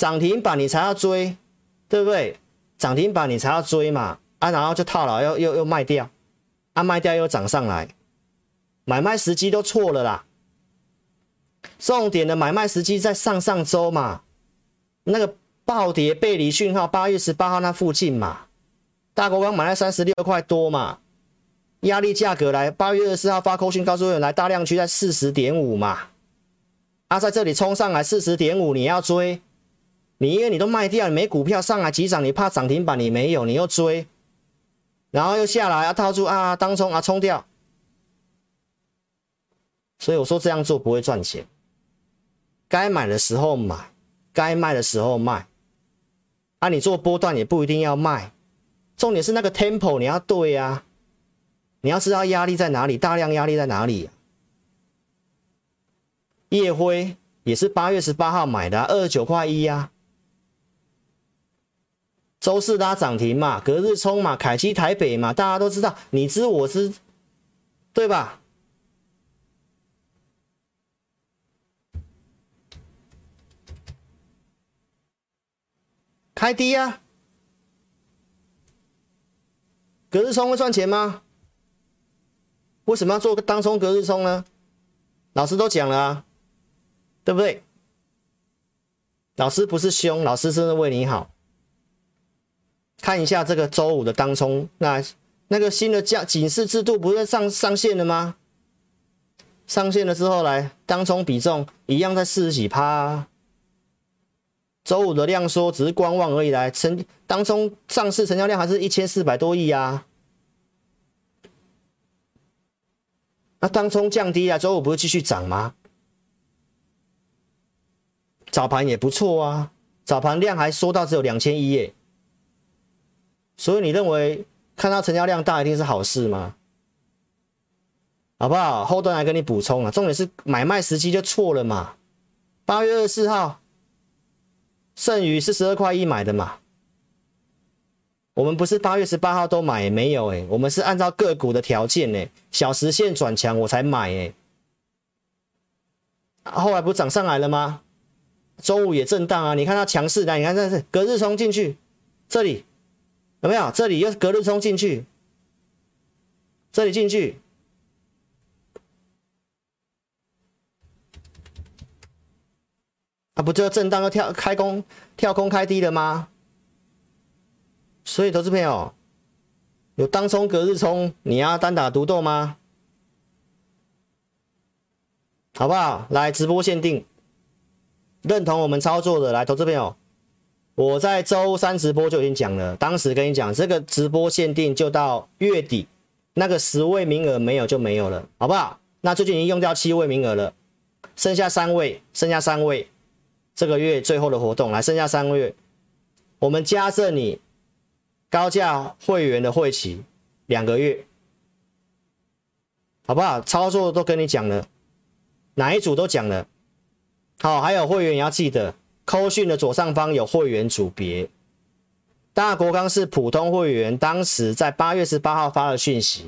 涨停板，你才要追，对不对？涨停板你才要追嘛，啊，然后就套牢，又又又卖掉，啊，卖掉又涨上来，买卖时机都错了啦。重点的买卖时机在上上周嘛，那个。暴跌背离讯号，八月十八号那附近嘛，大国刚买了三十六块多嘛，压力价格来，八月二十四号发扣讯告诉会员来大量区在四十点五嘛，啊，在这里冲上来四十点五，你要追，你因为你都卖掉，你没股票上来急涨，你怕涨停板你没有，你又追，然后又下来啊套住啊当冲啊冲掉，所以我说这样做不会赚钱，该买的时候买，该卖的时候卖。啊，你做波段也不一定要卖，重点是那个 tempo 你要对啊，你要知道压力在哪里，大量压力在哪里啊。烨辉也是八月十八号买的，二十九块一啊。周四拉涨停嘛，隔日冲嘛，凯基台北嘛，大家都知道，你知我知，对吧？开低啊。隔日冲会赚钱吗？为什么要做个当冲隔日冲呢？老师都讲了啊，对不对？老师不是凶，老师是为你好。看一下这个周五的当冲，那那个新的价警示制度不是上上线了吗？上线了之后来当冲比重一样在四十几趴。周五的量缩只是观望而已，来成当冲上市成交量还是一千四百多亿啊。那当冲降低啊，周五不是继续涨吗？早盘也不错啊，早盘量还缩到只有两千亿耶。所以你认为看到成交量大一定是好事吗？好不好？后端来跟你补充啊，重点是买卖时机就错了嘛。八月二十四号，剩余是十二块一买的嘛。我们不是八月十八号都买没有？哎，我们是按照个股的条件哎，小时线转强我才买哎。后来不涨上来了吗？周五也震荡啊，你看它强势的，你看这是隔日冲进去，这里有没有？这里又是隔日冲进去，这里进去。啊，不就震荡又跳开空跳空开低了吗？所以，投资朋友有当冲隔日冲，你要单打独斗吗？好不好？来直播限定，认同我们操作的来，投资朋友，我在周三直播就已经讲了，当时跟你讲这个直播限定就到月底，那个十位名额没有就没有了，好不好？那最近已经用掉七位名额了，剩下三位，剩下三位。这个月最后的活动来，剩下三个月，我们加赠你高价会员的会期两个月，好不好？操作都跟你讲了，哪一组都讲了。好，还有会员也要记得，扣讯的左上方有会员组别。大国钢是普通会员，当时在八月十八号发了讯息。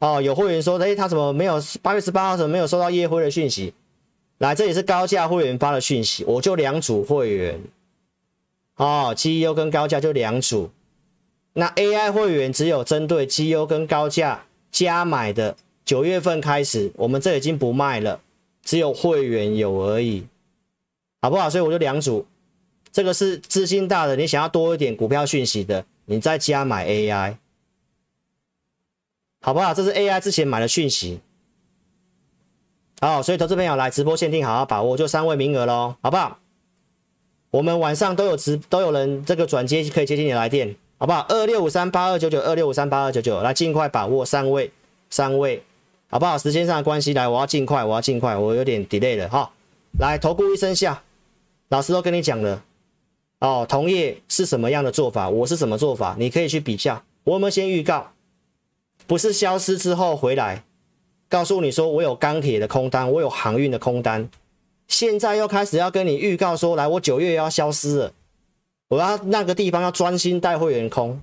哦，有会员说，哎，他怎么没有八月十八号怎么没有收到夜辉的讯息？来，这里是高价会员发的讯息，我就两组会员，哦，绩优跟高价就两组。那 AI 会员只有针对绩优跟高价加买的，九月份开始，我们这已经不卖了，只有会员有而已，好不好？所以我就两组，这个是资金大的，你想要多一点股票讯息的，你再加买 AI，好不好？这是 AI 之前买的讯息。好，所以投资朋友来直播限定，好好把握，就三位名额喽，好不好？我们晚上都有直，都有人这个转接可以接听你来电，好不好？二六五三八二九九，二六五三八二九九，来尽快把握三位，三位，好不好？时间上的关系，来，我要尽快，我要尽快，我有点 delay 了哈。来，投顾一声下，老师都跟你讲了，哦，同业是什么样的做法，我是什么做法，你可以去比较。我们先预告，不是消失之后回来。告诉你说，我有钢铁的空单，我有航运的空单，现在又开始要跟你预告说，来，我九月要消失了，我要那个地方要专心带会员空，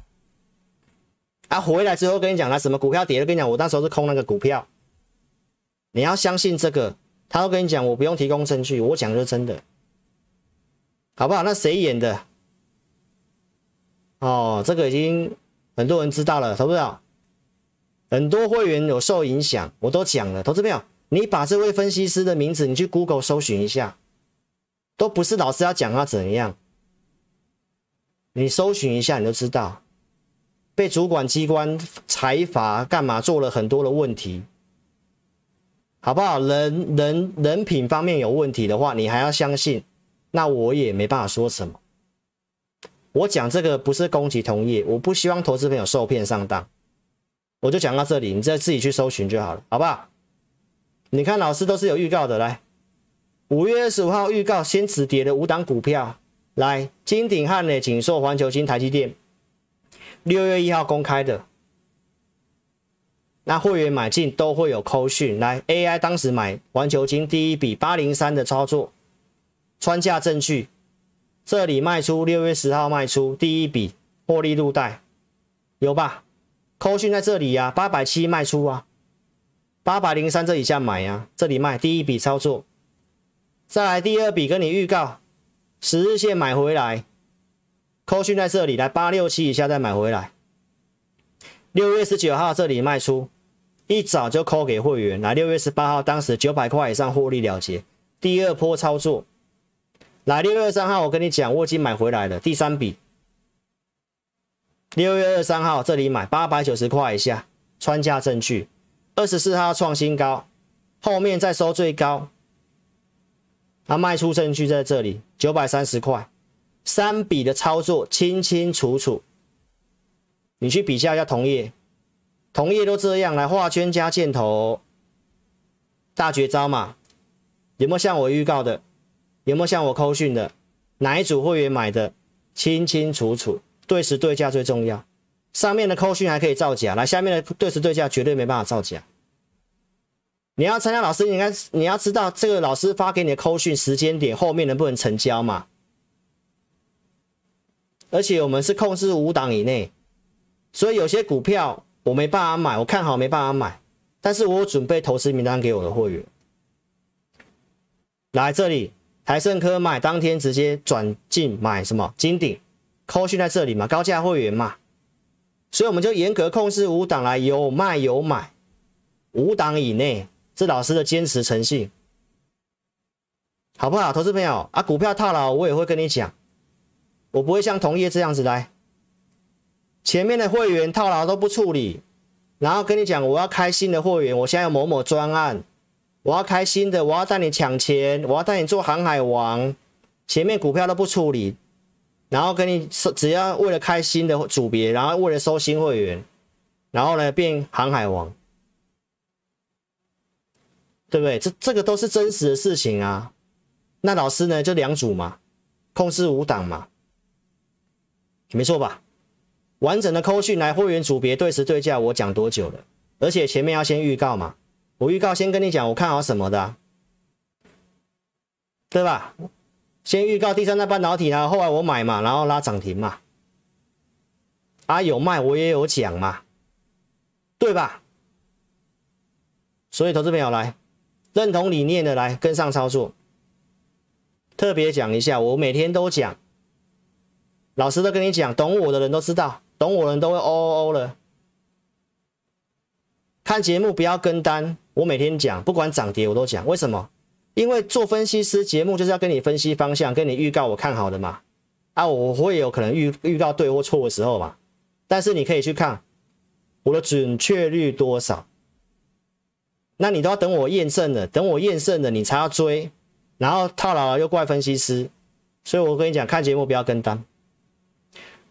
啊，回来之后跟你讲，来什么股票跌了，跟你讲，我那时候是空那个股票，你要相信这个，他都跟你讲，我不用提供证据，我讲的是真的，好不好？那谁演的？哦，这个已经很多人知道了，知不知道？很多会员有受影响，我都讲了。投资朋友，你把这位分析师的名字，你去 Google 搜寻一下，都不是老师要讲他怎样，你搜寻一下，你就知道，被主管机关裁罚干嘛，做了很多的问题，好不好？人人人品方面有问题的话，你还要相信，那我也没办法说什么。我讲这个不是攻击同业，我不希望投资朋友受骗上当。我就讲到这里，你再自己去搜寻就好了，好不好？你看老师都是有预告的，来，五月二十五号预告，先止跌的五档股票，来，金鼎、汉磊、景硕、环球晶、台积电，六月一号公开的，那会员买进都会有扣讯，来，AI 当时买环球晶第一笔八零三的操作，穿价证据，这里卖出，六月十号卖出第一笔获利入袋，有吧？扣讯在这里呀、啊，八百七卖出啊，八百零三这以下买呀、啊，这里卖第一笔操作，再来第二笔跟你预告，十日线买回来，扣讯在这里来八六七以下再买回来。六月十九号这里卖出，一早就扣给会员来。六月十八号当时九百块以上获利了结，第二波操作。来六月二三号我跟你讲，我已经买回来了第三笔。六月二三号这里买八百九十块以下，穿价证据。二十四号创新高，后面再收最高。他卖出证据在这里，九百三十块，三笔的操作清清楚楚。你去比较一下同业，同业都这样来画圈加箭头，大绝招嘛？有没有像我预告的？有没有像我扣讯的？哪一组会员买的？清清楚楚，对时对价最重要。上面的扣讯还可以造假，来下面的对时对价绝对没办法造假。你要参加老师，你应该你要知道这个老师发给你的扣讯时间点后面能不能成交嘛？而且我们是控制五档以内，所以有些股票我没办法买，我看好没办法买，但是我准备投资名单给我的会员。来这里，台盛科买当天直接转进买什么？金鼎扣讯在这里嘛，高价会员嘛，所以我们就严格控制五档来，有卖有买，五档以内。是老师的坚持诚信，好不好？投资朋友啊，股票套牢我也会跟你讲，我不会像同业这样子来，前面的会员套牢都不处理，然后跟你讲我要开新的会员，我现在有某某专案，我要开新的，我要带你抢钱，我要带你做航海王，前面股票都不处理，然后跟你说只要为了开新的组别，然后为了收新会员，然后呢变航海王。对不对？这这个都是真实的事情啊。那老师呢？就两组嘛，控制五档嘛，没错吧？完整的扣讯来会员组别对时对价，我讲多久了？而且前面要先预告嘛，我预告先跟你讲，我看好什么的啊，对吧？先预告第三代半导体，然后后来我买嘛，然后拉涨停嘛。啊，有卖我也有讲嘛，对吧？所以投资朋友来。认同理念的来跟上操作，特别讲一下，我每天都讲，老师都跟你讲，懂我的人都知道，懂我的人都会哦哦哦了。看节目不要跟单，我每天讲，不管涨跌我都讲，为什么？因为做分析师节目就是要跟你分析方向，跟你预告我看好的嘛。啊，我会有可能预预告对或错的时候嘛，但是你可以去看我的准确率多少。那你都要等我验证了，等我验证了，你才要追，然后套牢了又怪分析师，所以我跟你讲，看节目不要跟单。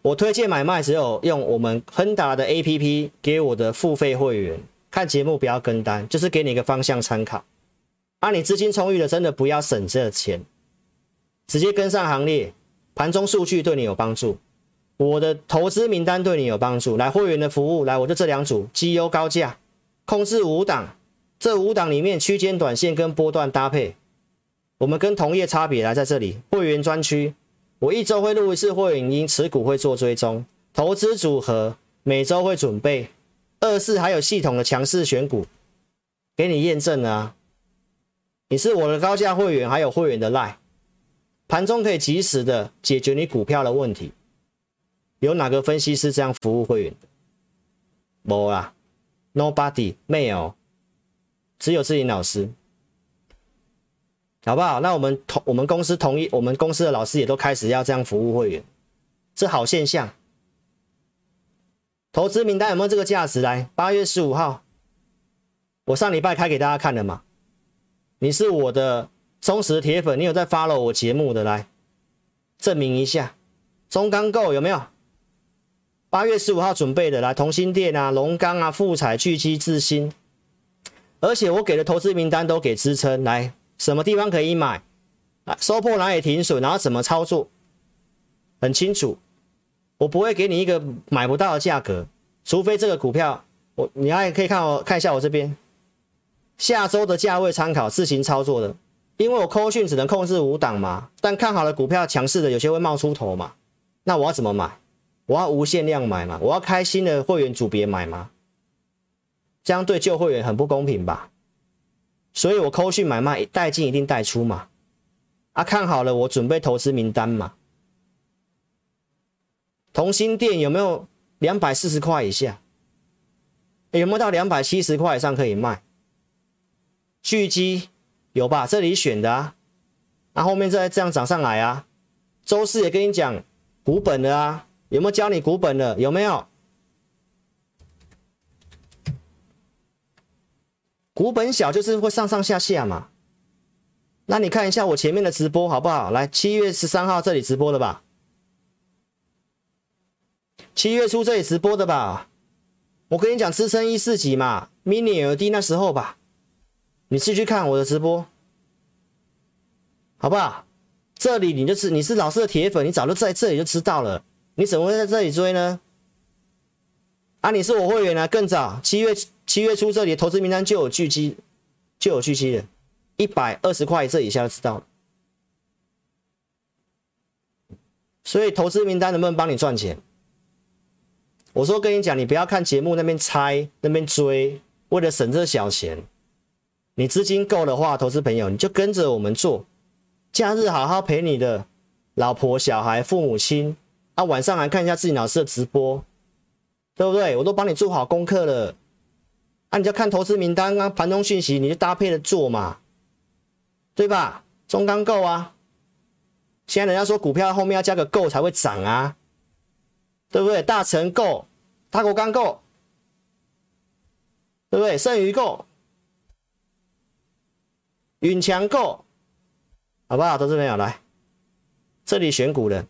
我推荐买卖只有用我们亨达的 APP 给我的付费会员，看节目不要跟单，就是给你一个方向参考。啊，你资金充裕的，真的不要省这钱，直接跟上行列，盘中数据对你有帮助，我的投资名单对你有帮助。来会员的服务，来我就这两组绩优高价，控制五档。这五档里面区间短线跟波段搭配，我们跟同业差别来在这里会员专区，我一周会录一次会员音，持股会做追踪，投资组合每周会准备，二是还有系统的强势选股，给你验证啊，你是我的高价会员，还有会员的赖，盘中可以及时的解决你股票的问题，有哪个分析师这样服务会员的？没啊，Nobody 没有。只有自己老师，好不好？那我们同我们公司同意，我们公司的老师也都开始要这样服务会员，这好现象。投资名单有没有这个价值？来，八月十五号，我上礼拜开给大家看的嘛。你是我的忠实铁粉，你有在 follow 我节目的，来证明一下。中钢构有没有？八月十五号准备的，来同心电啊、龙钢啊、富彩、聚基、智新。而且我给的投资名单都给支撑，来什么地方可以买，啊，收破哪里停损，然后怎么操作，很清楚。我不会给你一个买不到的价格，除非这个股票，我你还可以看我看一下我这边下周的价位参考，自行操作的。因为我扣讯只能控制五档嘛，但看好的股票强势的有些会冒出头嘛，那我要怎么买？我要无限量买嘛？我要开新的会员组别买吗？这样对旧会员很不公平吧？所以我扣讯买卖带进一定带出嘛。啊，看好了，我准备投资名单嘛。同心电有没有两百四十块以下？有没有到两百七十块以上可以卖？巨基有吧？这里选的啊，那、后面再这样涨上来啊。周四也跟你讲股本的啊，有没有教你股本的？有没有？股本小就是会上上下下嘛。那你看一下我前面的直播好不好？来，七月十三号这里直播的吧。七月初这里直播的吧。我跟你讲支撑一四几嘛，mini LED 那时候吧。你继续看我的直播，好不好？这里你就是你是老师的铁粉，你早就在这里就知道了。你怎么会在这里追呢？啊，你是我会员啊，更早七月。七月初这里投资名单就有巨基，就有巨基的，一百二十块这以下就知道了。所以投资名单能不能帮你赚钱？我说跟你讲，你不要看节目那边猜那边追，为了省这小钱。你资金够的话，投资朋友你就跟着我们做，假日好好陪你的老婆、小孩、父母亲，啊，晚上来看一下自己老师的直播，对不对？我都帮你做好功课了。啊，你就看投资名单啊，盘中讯息，你就搭配着做嘛，对吧？中钢够啊，现在人家说股票后面要加个够才会涨啊，对不对？大成构、大国钢构，对不对？剩余构、允强构，好不好？投资朋友来，这里选股的，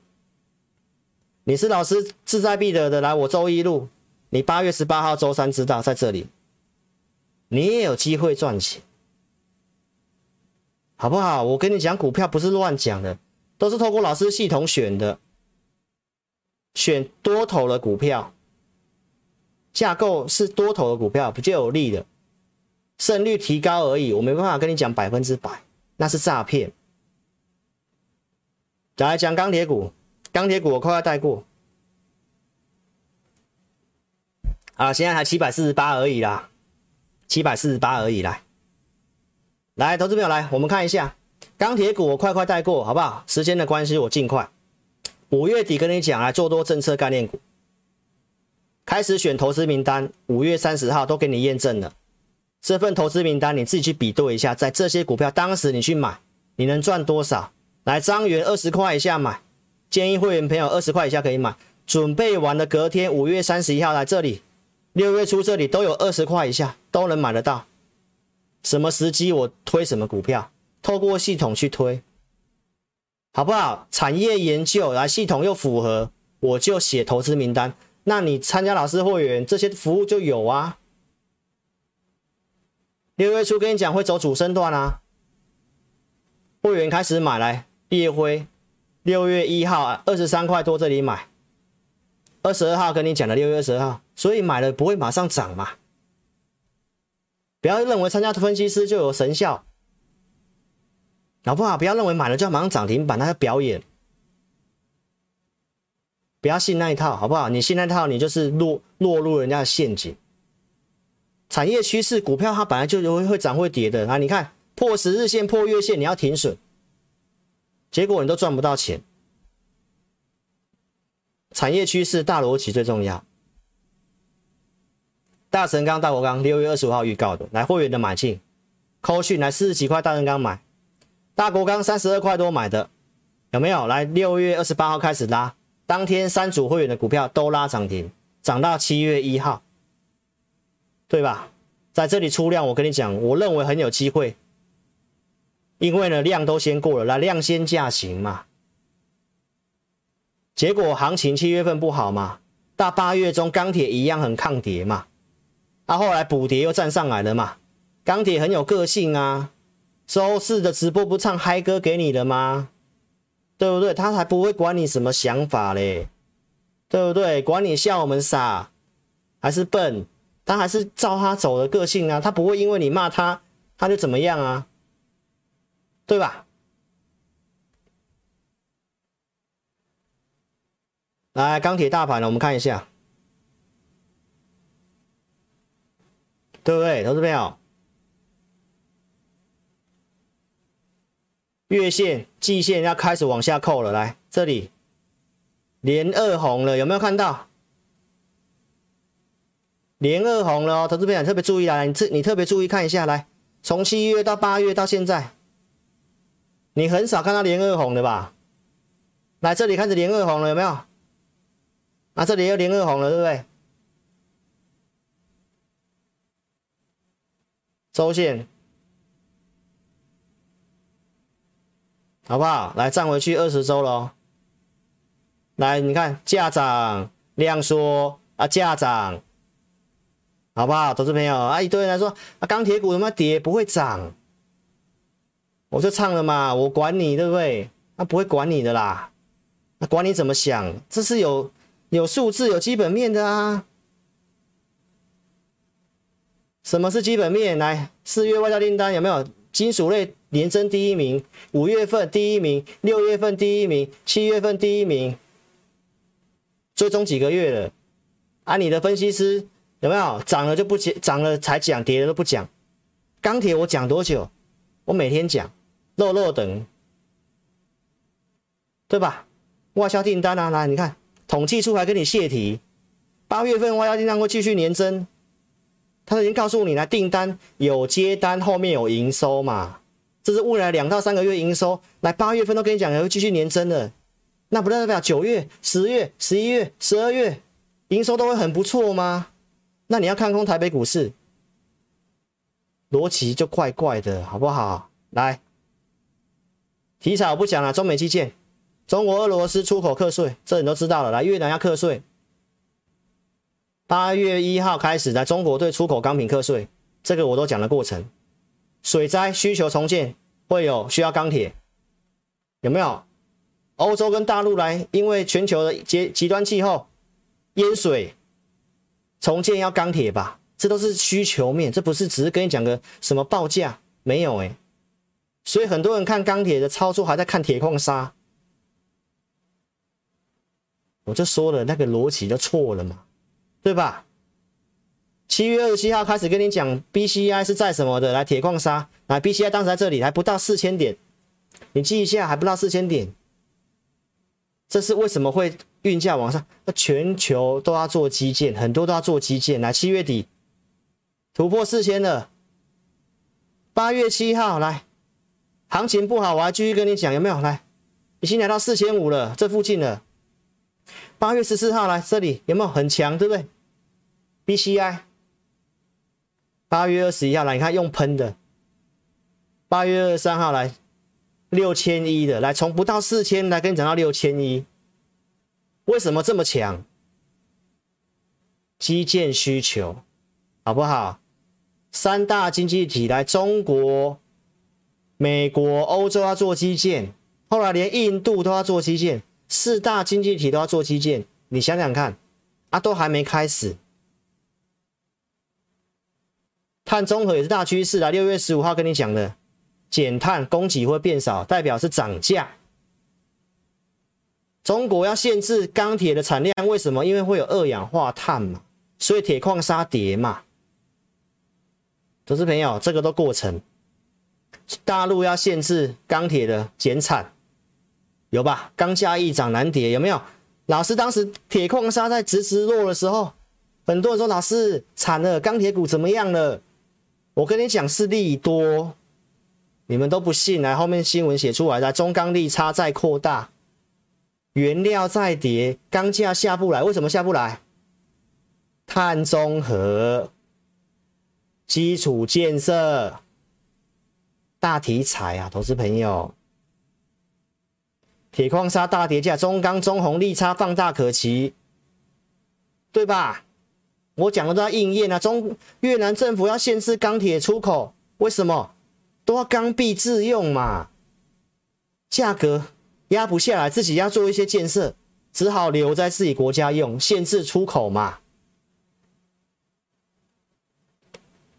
你是老师志在必得的，来，我周一录，你八月十八号周三知道在这里。你也有机会赚钱，好不好？我跟你讲，股票不是乱讲的，都是透过老师系统选的，选多头的股票，架构是多头的股票，比较有利的，胜率提高而已。我没办法跟你讲百分之百，那是诈骗。来讲钢铁股，钢铁股我快快带过，啊，现在才七百四十八而已啦。七百四十八而已，来，来，投资朋友来，我们看一下钢铁股，我快快带过，好不好？时间的关系，我尽快。五月底跟你讲，来做多政策概念股，开始选投资名单，五月三十号都给你验证了。这份投资名单你自己去比对一下，在这些股票当时你去买，你能赚多少？来，张元二十块以下买，建议会员朋友二十块以下可以买。准备完了，隔天五月三十一号来这里。六月初这里都有二十块以下都能买得到，什么时机我推什么股票，透过系统去推，好不好？产业研究来系统又符合，我就写投资名单。那你参加老师会员这些服务就有啊。六月初跟你讲会走主升段啊，会员开始买来烨辉，六月一号二十三块多这里买。二十二号跟你讲的六月二十二号，所以买了不会马上涨嘛？不要认为参加分析师就有神效，好不好？不要认为买了就要马上涨停板，那要表演，不要信那一套，好不好？你信那一套，你就是落落入人家的陷阱。产业趋势股票它本来就会会涨会跌的啊！你看破十日线破月线，你要停损，结果你都赚不到钱。产业趋势大逻辑最重要。大神钢、大国钢六月二十五号预告的，来会员的买进，扣讯来四十几块，大神钢买，大国钢三十二块多买的，有没有？来六月二十八号开始拉，当天三组会员的股票都拉涨停，涨到七月一号，对吧？在这里出量，我跟你讲，我认为很有机会，因为呢量都先过了，来量先价行嘛。结果行情七月份不好嘛，到八月中钢铁一样很抗跌嘛，啊后来补跌又站上来了嘛，钢铁很有个性啊，周四的直播不唱嗨歌给你的吗？对不对？他才不会管你什么想法嘞，对不对？管你笑我们傻还是笨，他还是照他走的个性啊，他不会因为你骂他他就怎么样啊，对吧？来，钢铁大盘呢？我们看一下，对不对？投资朋友，月线、季线要开始往下扣了。来，这里连二红了，有没有看到？连二红了哦，投资朋友特别注意啦，你特你特别注意看一下，来，从七月到八月到现在，你很少看到连二红的吧？来这里开始连二红了，有没有？啊，这里又连二红了，对不对？周线，好不好？来站回去二十周喽。来，你看价涨量缩啊，价涨，好不好？投资朋友啊，一堆人来说啊，钢铁股怎么跌不会涨，我就唱了嘛，我管你对不对？那、啊、不会管你的啦，那、管你怎么想？这是有有数字、有基本面的啊。什么是基本面？来，四月外销订单有没有？金属类年增第一名，五月份第一名，六月份第一名，七月份第一名。追踪几个月了，啊，你的分析师有没有涨了就不讲，涨了才讲，跌了都不讲。钢铁我讲多久？我每天讲，肉肉等，对吧？外销订单啊，来你看统计出来跟你泄题，八月份外销订单会继续年增，他已经告诉你了，订单有接单，后面有营收嘛，这是未来两到三个月营收，来八月份都跟你讲还会继续年增的。那不代表九月、十月、十一月、十二月营收都会很不错吗？那你要看空台北股市，逻辑就怪怪的，好不好？来，题材我不讲了，中美基建，中国、俄罗斯出口课税，这你都知道了。来，越南要课税，八月一号开始，来中国对出口钢品课税，这个我都讲了过程。水灾需求重建会有需要钢铁，有没有？欧洲跟大陆来，因为全球的极极端气候淹水，重建要钢铁吧？这都是需求面，这不是只是跟你讲个什么报价，没有诶。所以很多人看钢铁的操作，还在看铁矿砂，我就说了那个逻辑就错了嘛，对吧？七月二十七号开始跟你讲 BCI 是在什么的？来铁矿砂，来 BCI 当时在这里还不到四千点，你记一下，还不到四千点。这是为什么会运价往上？那全球都要做基建，很多都要做基建。来，七月底突破四千了。八月七号来，行情不好，我还继续跟你讲，有没有？来，已经来到四千五了，这附近了。八月十四号来这里有没有很强？对不对？BCI。八月二十一号来，你看用喷的。八月二十三号来。六千一的来，从不到四千来跟你讲到六千一，为什么这么强？基建需求好不好？三大经济体来，中国、美国、欧洲要做基建，后来连印度都要做基建，四大经济体都要做基建，你想想看，啊，都还没开始。碳中和也是大趋势啊，六月十五号跟你讲的。减碳供给会变少，代表是涨价。中国要限制钢铁的产量，为什么？因为会有二氧化碳嘛，所以铁矿砂跌嘛。投资朋友，这个都过程。大陆要限制钢铁的减产，有吧？钢价一涨难跌，有没有？老师当时铁矿砂在直直落的时候，很多人说老师惨了，钢铁股怎么样了？我跟你讲是利多。你们都不信，来后面新闻写出来的，中钢利差再扩大，原料再跌，钢价下不来，为什么下不来？碳中和、基础建设大题材啊，投资朋友，铁矿砂大跌价，中钢、中红利差放大可期，对吧？我讲的都要应验啊，中越南政府要限制钢铁出口，为什么？都要刚愎自用嘛，价格压不下来，自己要做一些建设，只好留在自己国家用，限制出口嘛。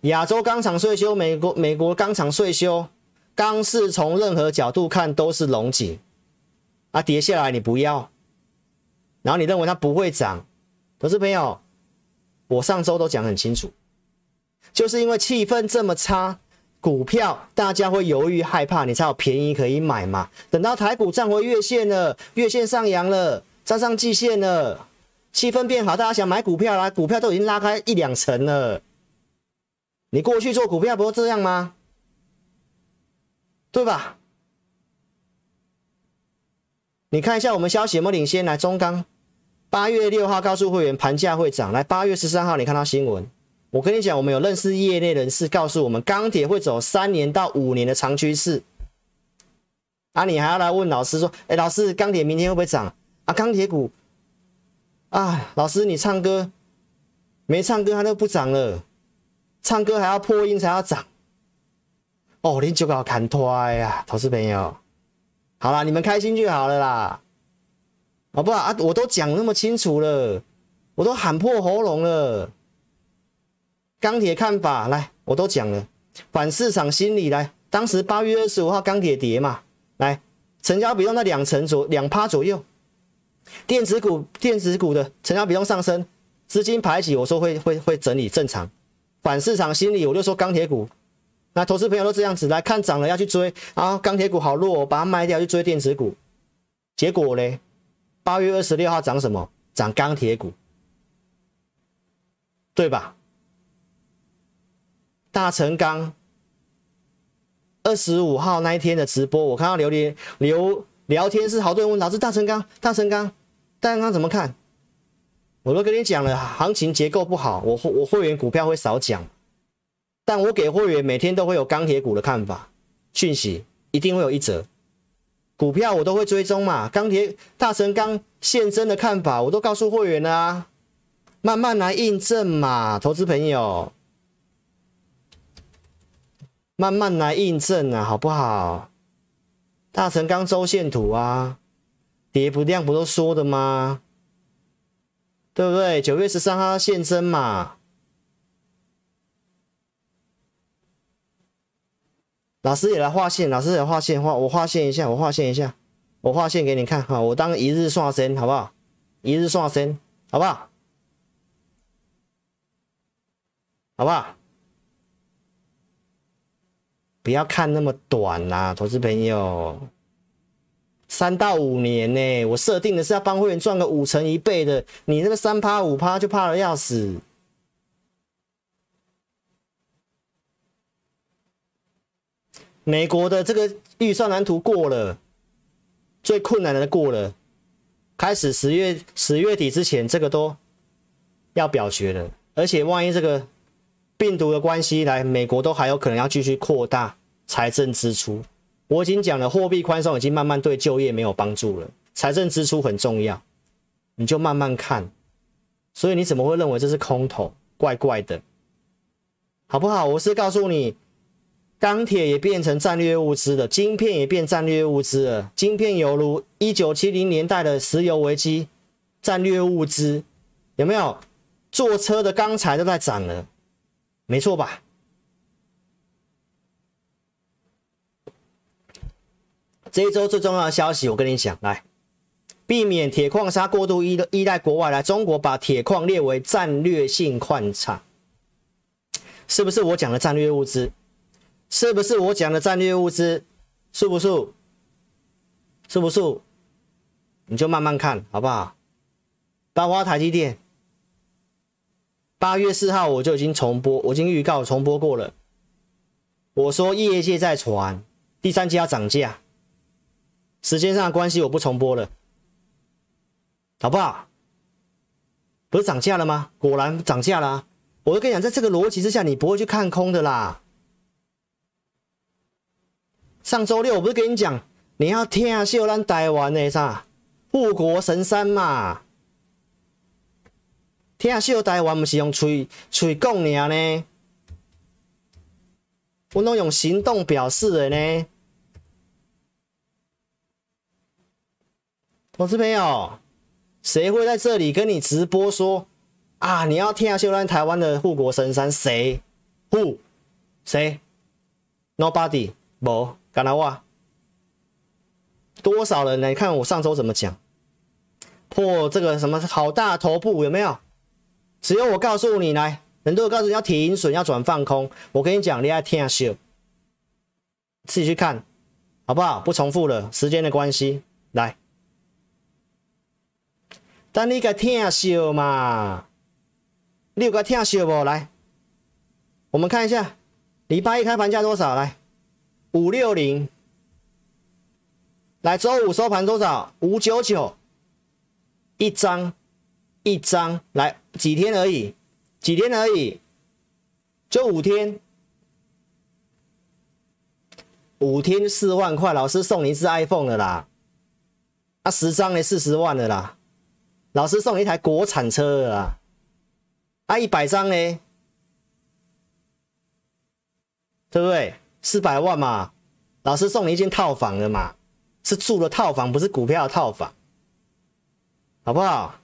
亚洲钢厂税修，美国美国钢厂税修，钢市从任何角度看都是龙井，啊，跌下来你不要，然后你认为它不会涨，投资朋友，我上周都讲很清楚，就是因为气氛这么差。股票大家会犹豫害怕，你才有便宜可以买嘛。等到台股站回月线了，月线上扬了，站上季线了，气氛变好，大家想买股票啦，股票都已经拉开一两层了。你过去做股票不都这样吗？对吧？你看一下我们消息有没有领先？来，中钢八月六号告诉会员盘价会涨。来，八月十三号你看到新闻，我跟你讲，我们有认识业内人士告诉我们，钢铁会走三年到五年的长趋势。啊，你还要来问老师说，哎，老师，钢铁明天会不会涨？啊，钢铁股，啊，老师你唱歌没唱歌它都不涨了，唱歌还要破音才要涨。哦，你就搞看脱呀，投资朋友。好啦，你们开心就好了啦，好不好啊？我都讲那么清楚了，我都喊破喉咙了。钢铁看法来，我都讲了。反市场心理来，当时八月二十五号钢铁跌嘛，来，成交比重在两成左两趴左右。电子股电子股的成交比重上升，资金排挤，我说会会会整理正常。反市场心理，我就说钢铁股。那投资朋友都这样子来看涨了要去追啊，钢铁股好弱，把它卖掉去追电子股，结果呢？八月二十六号涨什么？涨钢铁股，对吧？大成钢二十五号那一天的直播，我看到留言留聊天室，好多人问老师大成钢，大成钢，大成钢怎么看？我都跟你讲了，行情结构不好，我我会员股票会少讲。但我给会员每天都会有钢铁股的看法讯息，一定会有一则股票我都会追踪嘛。钢铁大成钢现增的看法我都告诉会员了啊，慢慢来印证嘛，投资朋友，慢慢来印证啊，好不好？大成钢周线图啊，跌不量不都说的吗？对不对？九月十三号现身嘛。老师也来画线，老师也画线画，我画线一下，我画线一下，我画线给你看哈，我当一日刷身好不好？一日刷身好不好？好不好？不要看那么短啦，投资朋友，三到五年呢，我设定的是要帮会员赚个五成一倍的，你那个三趴五趴就怕的要死。美国的这个预算蓝图过了，最困难的过了，开始十月十月底之前，这个都要表决了。而且万一这个病毒的关系来，美国都还有可能要继续扩大财政支出。我已经讲了，货币宽松已经慢慢对就业没有帮助了，财政支出很重要，你就慢慢看。所以你怎么会认为这是空头？怪怪的，好不好？我是告诉你。钢铁也变成战略物资了，晶片也变战略物资了。晶片犹如一九七零年代的石油危机，战略物资有没有？坐车的钢材都在涨了，没错吧？这一周最重要的消息，我跟你讲，来，避免铁矿砂过度依依赖国外，来中国把铁矿列为战略性矿产，是不是我讲的战略物资？是不是我讲的战略物资？是不是？是不是？你就慢慢看好不好？包括台积电，八月四号我就已经重播，我已经预告重播过了。我说业界在传第三季要涨价，时间上的关系我不重播了，好不好？不是涨价了吗？果然涨价了。我就跟你讲，在这个逻辑之下，你不会去看空的啦。上周六我不是跟你讲，你要听秀兰台湾的啥护国神山嘛？听秀台湾不是用嘴嘴讲尔呢？我拢用行动表示的呢。投资朋友，谁会在这里跟你直播说啊？你要听秀兰台湾的护国神山谁？Who？谁？Nobody？无。干了哇！多少人来看我上周怎么讲？破这个什么好大头部有没有？只有我告诉你来，很多人告诉你要停损要转放空，我跟你讲，你要听秀，自己去看好不好？不重复了，时间的关系，来，但你该听秀嘛？你有该听秀不？来，我们看一下，礼拜一开盘价多少？来，五六零。来，周五收盘多少？五九九。一张，一张。来，几天而已，几天而已，就五天。五天四万块，老师送你一只 iPhone 了啦。啊，十张呢，四十万了啦。老师送你一台国产车了啦。啊，一百张呢，对不对？四百万嘛。老师送你一间套房了嘛，是住的套房，不是股票的套房，好不好？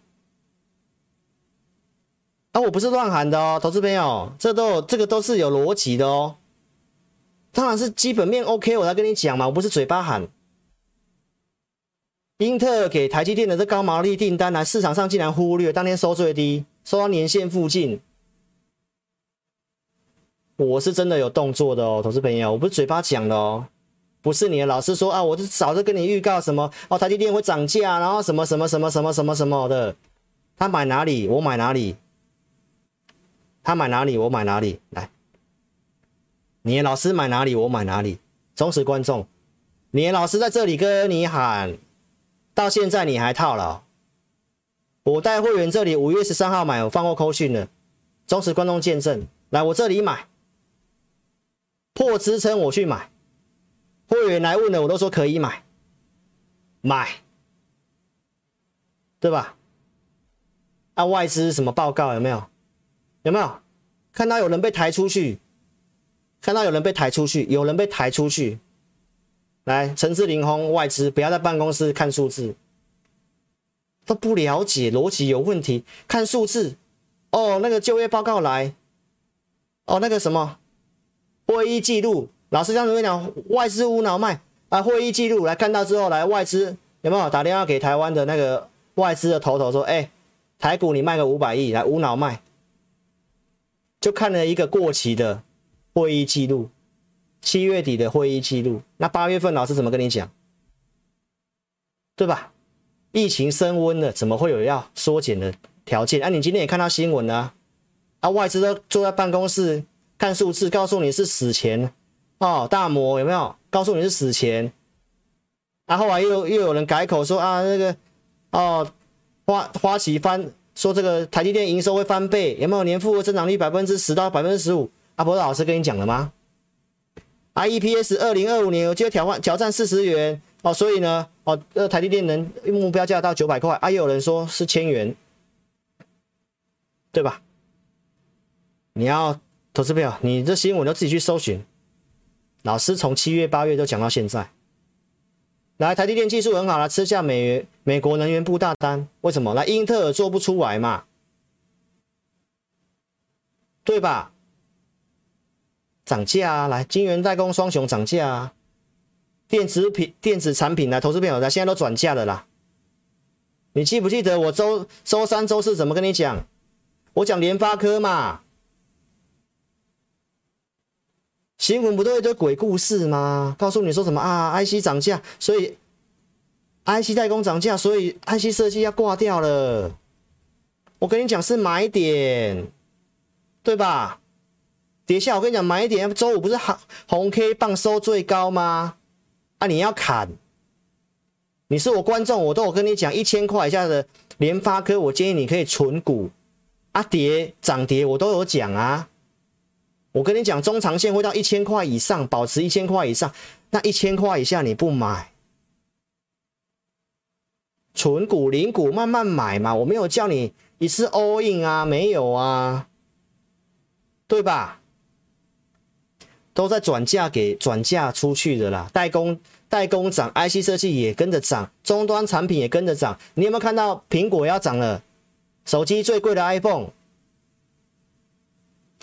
啊，我不是乱喊的哦，投资朋友，这都有这个都是有逻辑的哦。当然是基本面 OK，我才跟你讲嘛，我不是嘴巴喊。英特尔给台积电的这高毛利订单，来市场上竟然忽略，当天收最低，收到年线附近。我是真的有动作的哦，投资朋友，我不是嘴巴讲的哦，不是你的老师说啊，我就早就跟你预告什么哦，台积电会涨价，然后什么什么什么什么什么什么的，他买哪里我买哪里，他买哪里我买哪里，来。你的老师买哪里，我买哪里。忠实观众，你的老师在这里跟你喊，到现在你还套牢。我带会员这里五月十三号买，我放过扣讯了。忠实观众见证，来我这里买，破支撑我去买。会员来问了，我都说可以买，买，对吧？啊、外资什么报告有没有？有没有看到有人被抬出去？看到有人被抬出去，有人被抬出去。来，陈志林轰外资不要在办公室看数字，都不了解逻辑有问题。看数字，哦，那个就业报告来，哦，那个什么会议记录，老师这样子跟你讲，外资无脑卖啊。会议记录来看到之后，来外资有没有打电话给台湾的那个外资的头头说，哎，台股你卖个五百亿来无脑卖，就看了一个过期的。会议记录，七月底的会议记录，那八月份老师怎么跟你讲？对吧？疫情升温了，怎么会有要缩减的条件？啊，你今天也看到新闻了啊，啊，外资都坐在办公室看数字，告诉你是死钱哦，大摩有没有？告诉你是死钱，啊，后来又又有人改口说啊，那个哦，花花旗翻说这个台积电营收会翻倍，有没有年复合增长率百分之十到百分之十五？阿伯老师跟你讲了吗？IEPS 二零二五年有机会挑战挑战四十元哦，所以呢，哦，呃，台积电能目标价到九百块，啊，也有人说是千元，对吧？你要投资票，你这新闻都自己去搜寻。老师从七月八月都讲到现在，来，台积电技术很好了，吃下美元美国能源部大单，为什么？来，英特尔做不出来嘛，对吧？涨价啊！来，晶圆代工双雄涨价啊！电子品、电子产品来，投资朋友来，现在都转价了啦。你记不记得我周周三、周四怎么跟你讲？我讲联发科嘛，新闻不都一堆鬼故事吗？告诉你说什么啊？IC 涨价，所以 IC 代工涨价，所以 IC 设计要挂掉了。我跟你讲是买点，对吧？跌下，我跟你讲，买点。周五不是红红 K 棒收最高吗？啊，你要砍。你是我观众，我都有跟你讲，一千块以下的联发科，我建议你可以存股。啊，跌涨跌我都有讲啊。我跟你讲，中长线会到一千块以上，保持一千块以上。那一千块以下你不买，存股、零股慢慢买嘛。我没有叫你一次 all in 啊，没有啊，对吧？都在转嫁给转嫁出去的啦，代工代工涨，IC 设计也跟着涨，终端产品也跟着涨。你有没有看到苹果要涨了？手机最贵的 iPhone，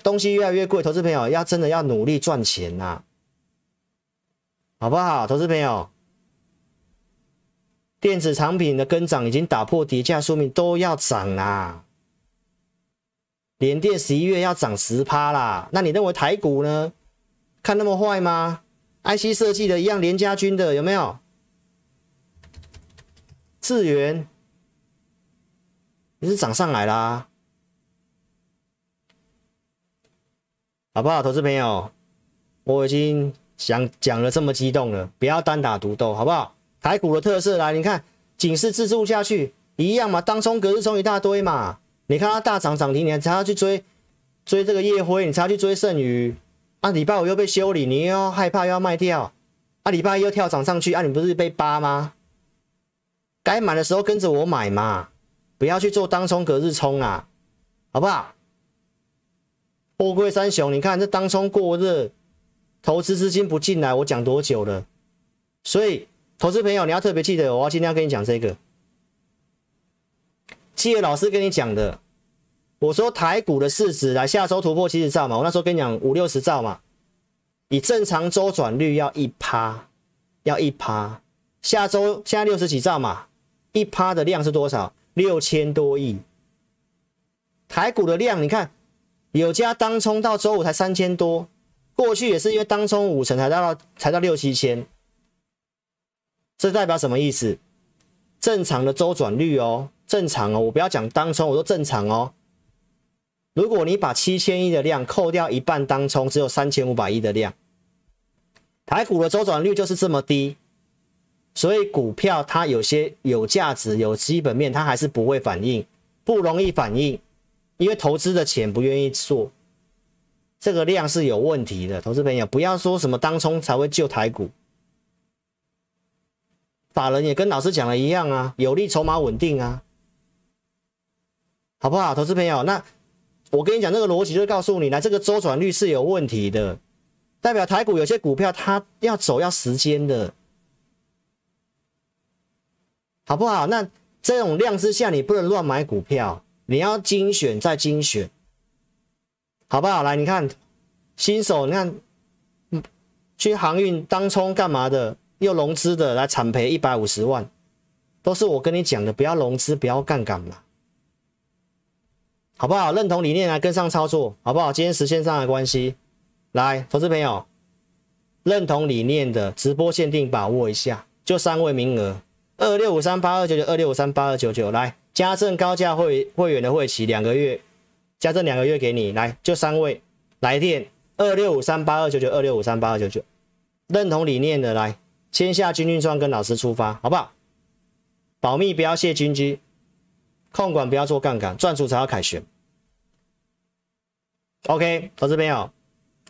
东西越来越贵，投资朋友要真的要努力赚钱呐、好不好？投资朋友，电子产品的跟涨已经打破跌价，说明都要涨啦。联电十一月要涨十趴啦，那你认为台股呢？看那么坏吗？IC 设计的一样，联家军的有没有？智原也是涨上来啦，好不好，投资朋友？我已经想讲了这么激动了，不要单打独斗，好不好？台股的特色来，你看，警示自助下去一样嘛，当冲隔日冲一大堆嘛，你看它大涨涨停，你还要去追追这个夜辉，你才要去追剩余，啊，礼拜五又被修理，你又要害怕又要卖掉，啊，礼拜一又跳涨上去，啊，你不是被扒吗？该买的时候跟着我买嘛，不要去做当冲隔日冲啊，好不好？货柜三雄，你看这当冲过热，投资资金不进来，我讲多久了？所以。投资朋友，你要特别记得，我要今天要跟你讲这个。企业老师跟你讲的，我说台股的市值来下周突破七十兆嘛，我那时候跟你讲五六十兆嘛，以正常周转率要一趴，要一趴。下周现在六十几兆嘛，一趴的量是多少？六千多亿。台股的量，你看有家当冲到周五才三千多，过去也是因为当冲五成才到才到六七千。这代表什么意思？正常的周转率哦，正常哦，我不要讲当冲，我说正常哦。如果你把七千亿的量扣掉一半当冲，只有三千五百亿的量，台股的周转率就是这么低，所以股票它有些有价值、有基本面，它还是不会反应，不容易反应，因为投资的钱不愿意做，这个量是有问题的。投资朋友不要说什么当冲才会救台股。法人也跟老师讲的一样啊，有利筹码稳定啊，好不好，投资朋友？那我跟你讲这个逻辑，就告诉你，来这个周转率是有问题的，代表台股有些股票它要走要时间的，好不好？那这种量之下，你不能乱买股票，你要精选再精选，好不好？来，你看新手，你看去航运当冲干嘛的？又融资的来惨赔一百五十万，都是我跟你讲的，不要融资，不要杠杆嘛，好不好？认同理念来跟上操作，好不好？今天时间上的关系，来，投资朋友，认同理念的直播限定把握一下，就三位名额，二六五三八二九九，二六五三八二九九，来，加赠高价会会员的会期两个月，加赠两个月给你，来，就三位，来电二六五三八二九九，二六五三八二九九，认同理念的来。签下军军装跟老师出发，好不好？保密不要泄军机，控管不要做杠杆，赚足才要凯旋。OK，投资朋友，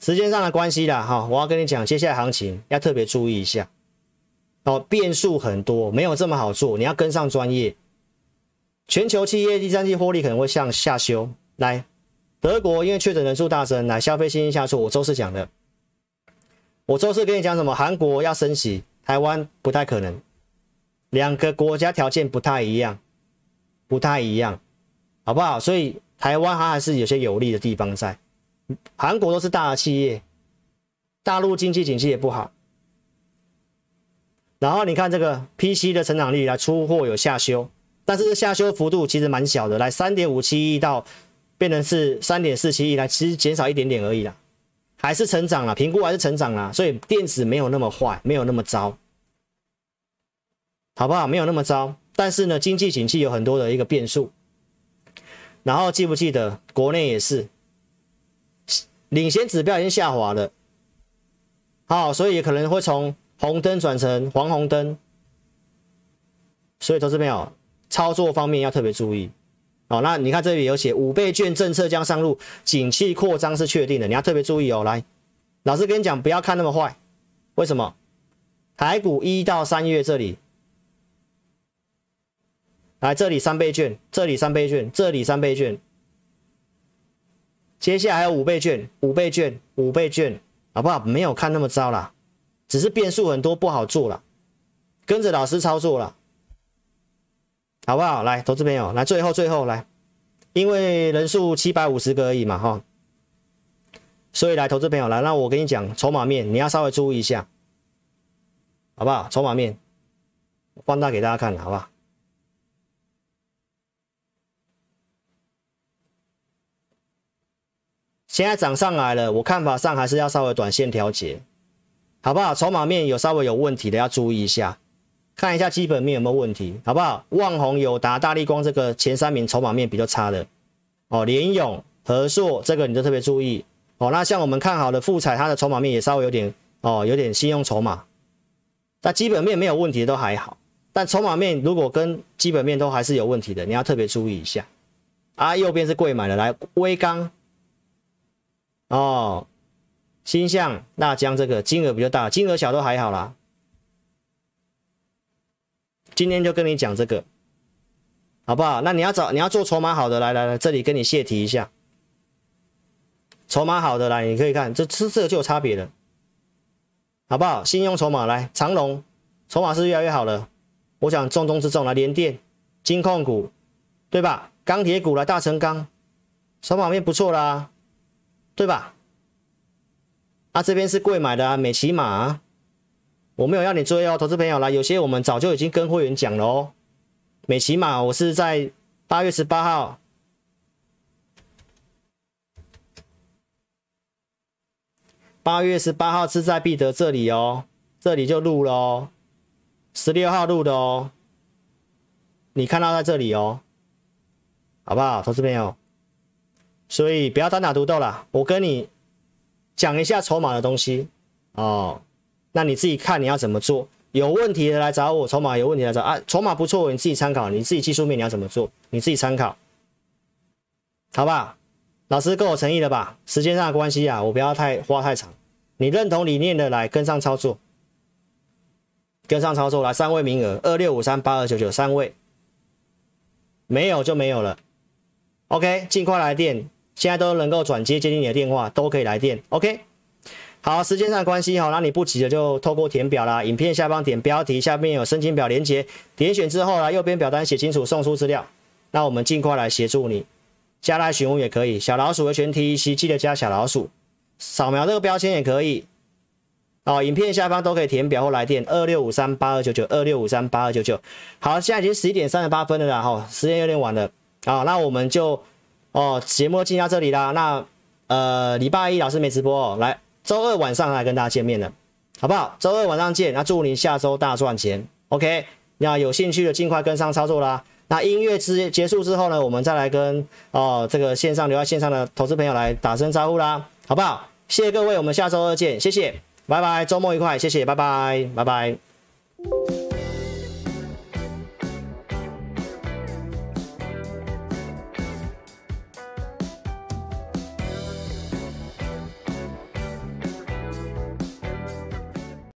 时间上的关系啦，哈，我要跟你讲，接下来行情要特别注意一下，哦，变数很多，没有这么好做，你要跟上专业。全球企业第三季获利可能会向下修，来，德国因为确诊人数大增，来消费信心下挫，我周四讲的，我周四跟你讲什么？韩国要升息。台湾不太可能，两个国家条件不太一样，不太一样，好不好？所以台湾它还是有些有利的地方在。韩国都是大的企业，大陆经济景气也不好。然后你看这个 PC 的成长率来出货有下修，但是这下修幅度其实蛮小的，来三点五七亿到变成是三点四七亿，来其实减少一点点而已啦。还是成长了，评估还是成长了，所以电子没有那么坏，没有那么糟，好不好？没有那么糟，但是呢，经济景气有很多的一个变数。然后记不记得国内也是领先指标已经下滑了，好，所以可能会从红灯转成黄红灯，所以投资朋友操作方面要特别注意。好，那你看这里有写五倍券政策将上路，景气扩张是确定的，你要特别注意哦。来，老师跟你讲，不要看那么坏。为什么？台股一到三月这里，来这里三倍券，这里三倍券，这里三倍券，接下来还有五倍券，五倍券，五倍券，好不好？没有看那么糟啦，只是变数很多，不好做了，跟着老师操作了。好不好？来，投资朋友，来最后最后来，因为人数七百五十个而已嘛，哈，所以来，投资朋友来，那我跟你讲，筹码面你要稍微注意一下，好不好？筹码面放大给大家看，好不好？现在涨上来了，我看法上还是要稍微短线调节，好不好？筹码面有稍微有问题的要注意一下。看一下基本面有没有问题，好不好？旺宏、友达、大力光这个前三名筹码面比较差的哦，联咏、和硕这个你就特别注意哦。那像我们看好的富彩，它的筹码面也稍微有点哦，有点信用筹码，但基本面没有问题都还好。但筹码面如果跟基本面都还是有问题的，你要特别注意一下。啊，右边是贵买的，来威刚哦，新向、大江这个金额比较大，金额小都还好啦。今天就跟你讲这个，好不好？那你要找你要做筹码好的，来来来，这里跟你泄题一下。筹码好的来，你可以看，这这这个就有差别了，好不好？信用筹码来，长荣筹码是越来越好了。我想重中之重来，联电、金控股，对吧？钢铁股来，大成钢，筹码面不错啦，对吧？啊，这边是贵买的啊，美琪马啊，我没有要你追哦，投资朋友来，有些我们早就已经跟会员讲了哦。美琪玛，我是在八月十八号，八月十八号志在必得这里哦，这里就录了哦。十六号录的哦，你看到在这里哦，好不好，投资朋友？所以不要单打独斗啦，我跟你讲一下筹码的东西哦，那你自己看你要怎么做，有问题的来找我，筹码有问题来找啊，筹码不错，你自己参考，你自己技术面你要怎么做，你自己参考，好吧？老师够有诚意了吧？时间上的关系啊，我不要太花太长，你认同理念的来跟上操作。跟上操作来，三位名额，二六五三八二九九，三位，没有就没有了。OK，尽快来电，现在都能够转接接听你的电话，都可以来电。OK，好，时间上关系哈，那你不急的就透过填表啦，影片下方点标题，下面有申请表连接，点选之后呢，右边表单写清楚，送出资料，那我们尽快来协助你，加来询问也可以，小老鼠的全 TEC 记得加小老鼠，扫描这个标签也可以。哦，影片下方都可以填表或来电二六五三八二九九二六五三八二九九。好，现在已经十一点三十八分了啦，哈，时间有点晚了。啊，那我们就哦，节目进到这里啦。那呃，礼拜一老师没直播哦，来周二晚上来跟大家见面了，好不好？周二晚上见。那祝您下周大赚钱。OK，那有兴趣的尽快跟上操作啦。那音乐之结束之后呢，我们再来跟哦这个线上留在线上的投资朋友来打声招呼啦，好不好？谢谢各位，我们下周二见，谢谢。拜拜，周末愉快，谢谢，拜拜，拜拜。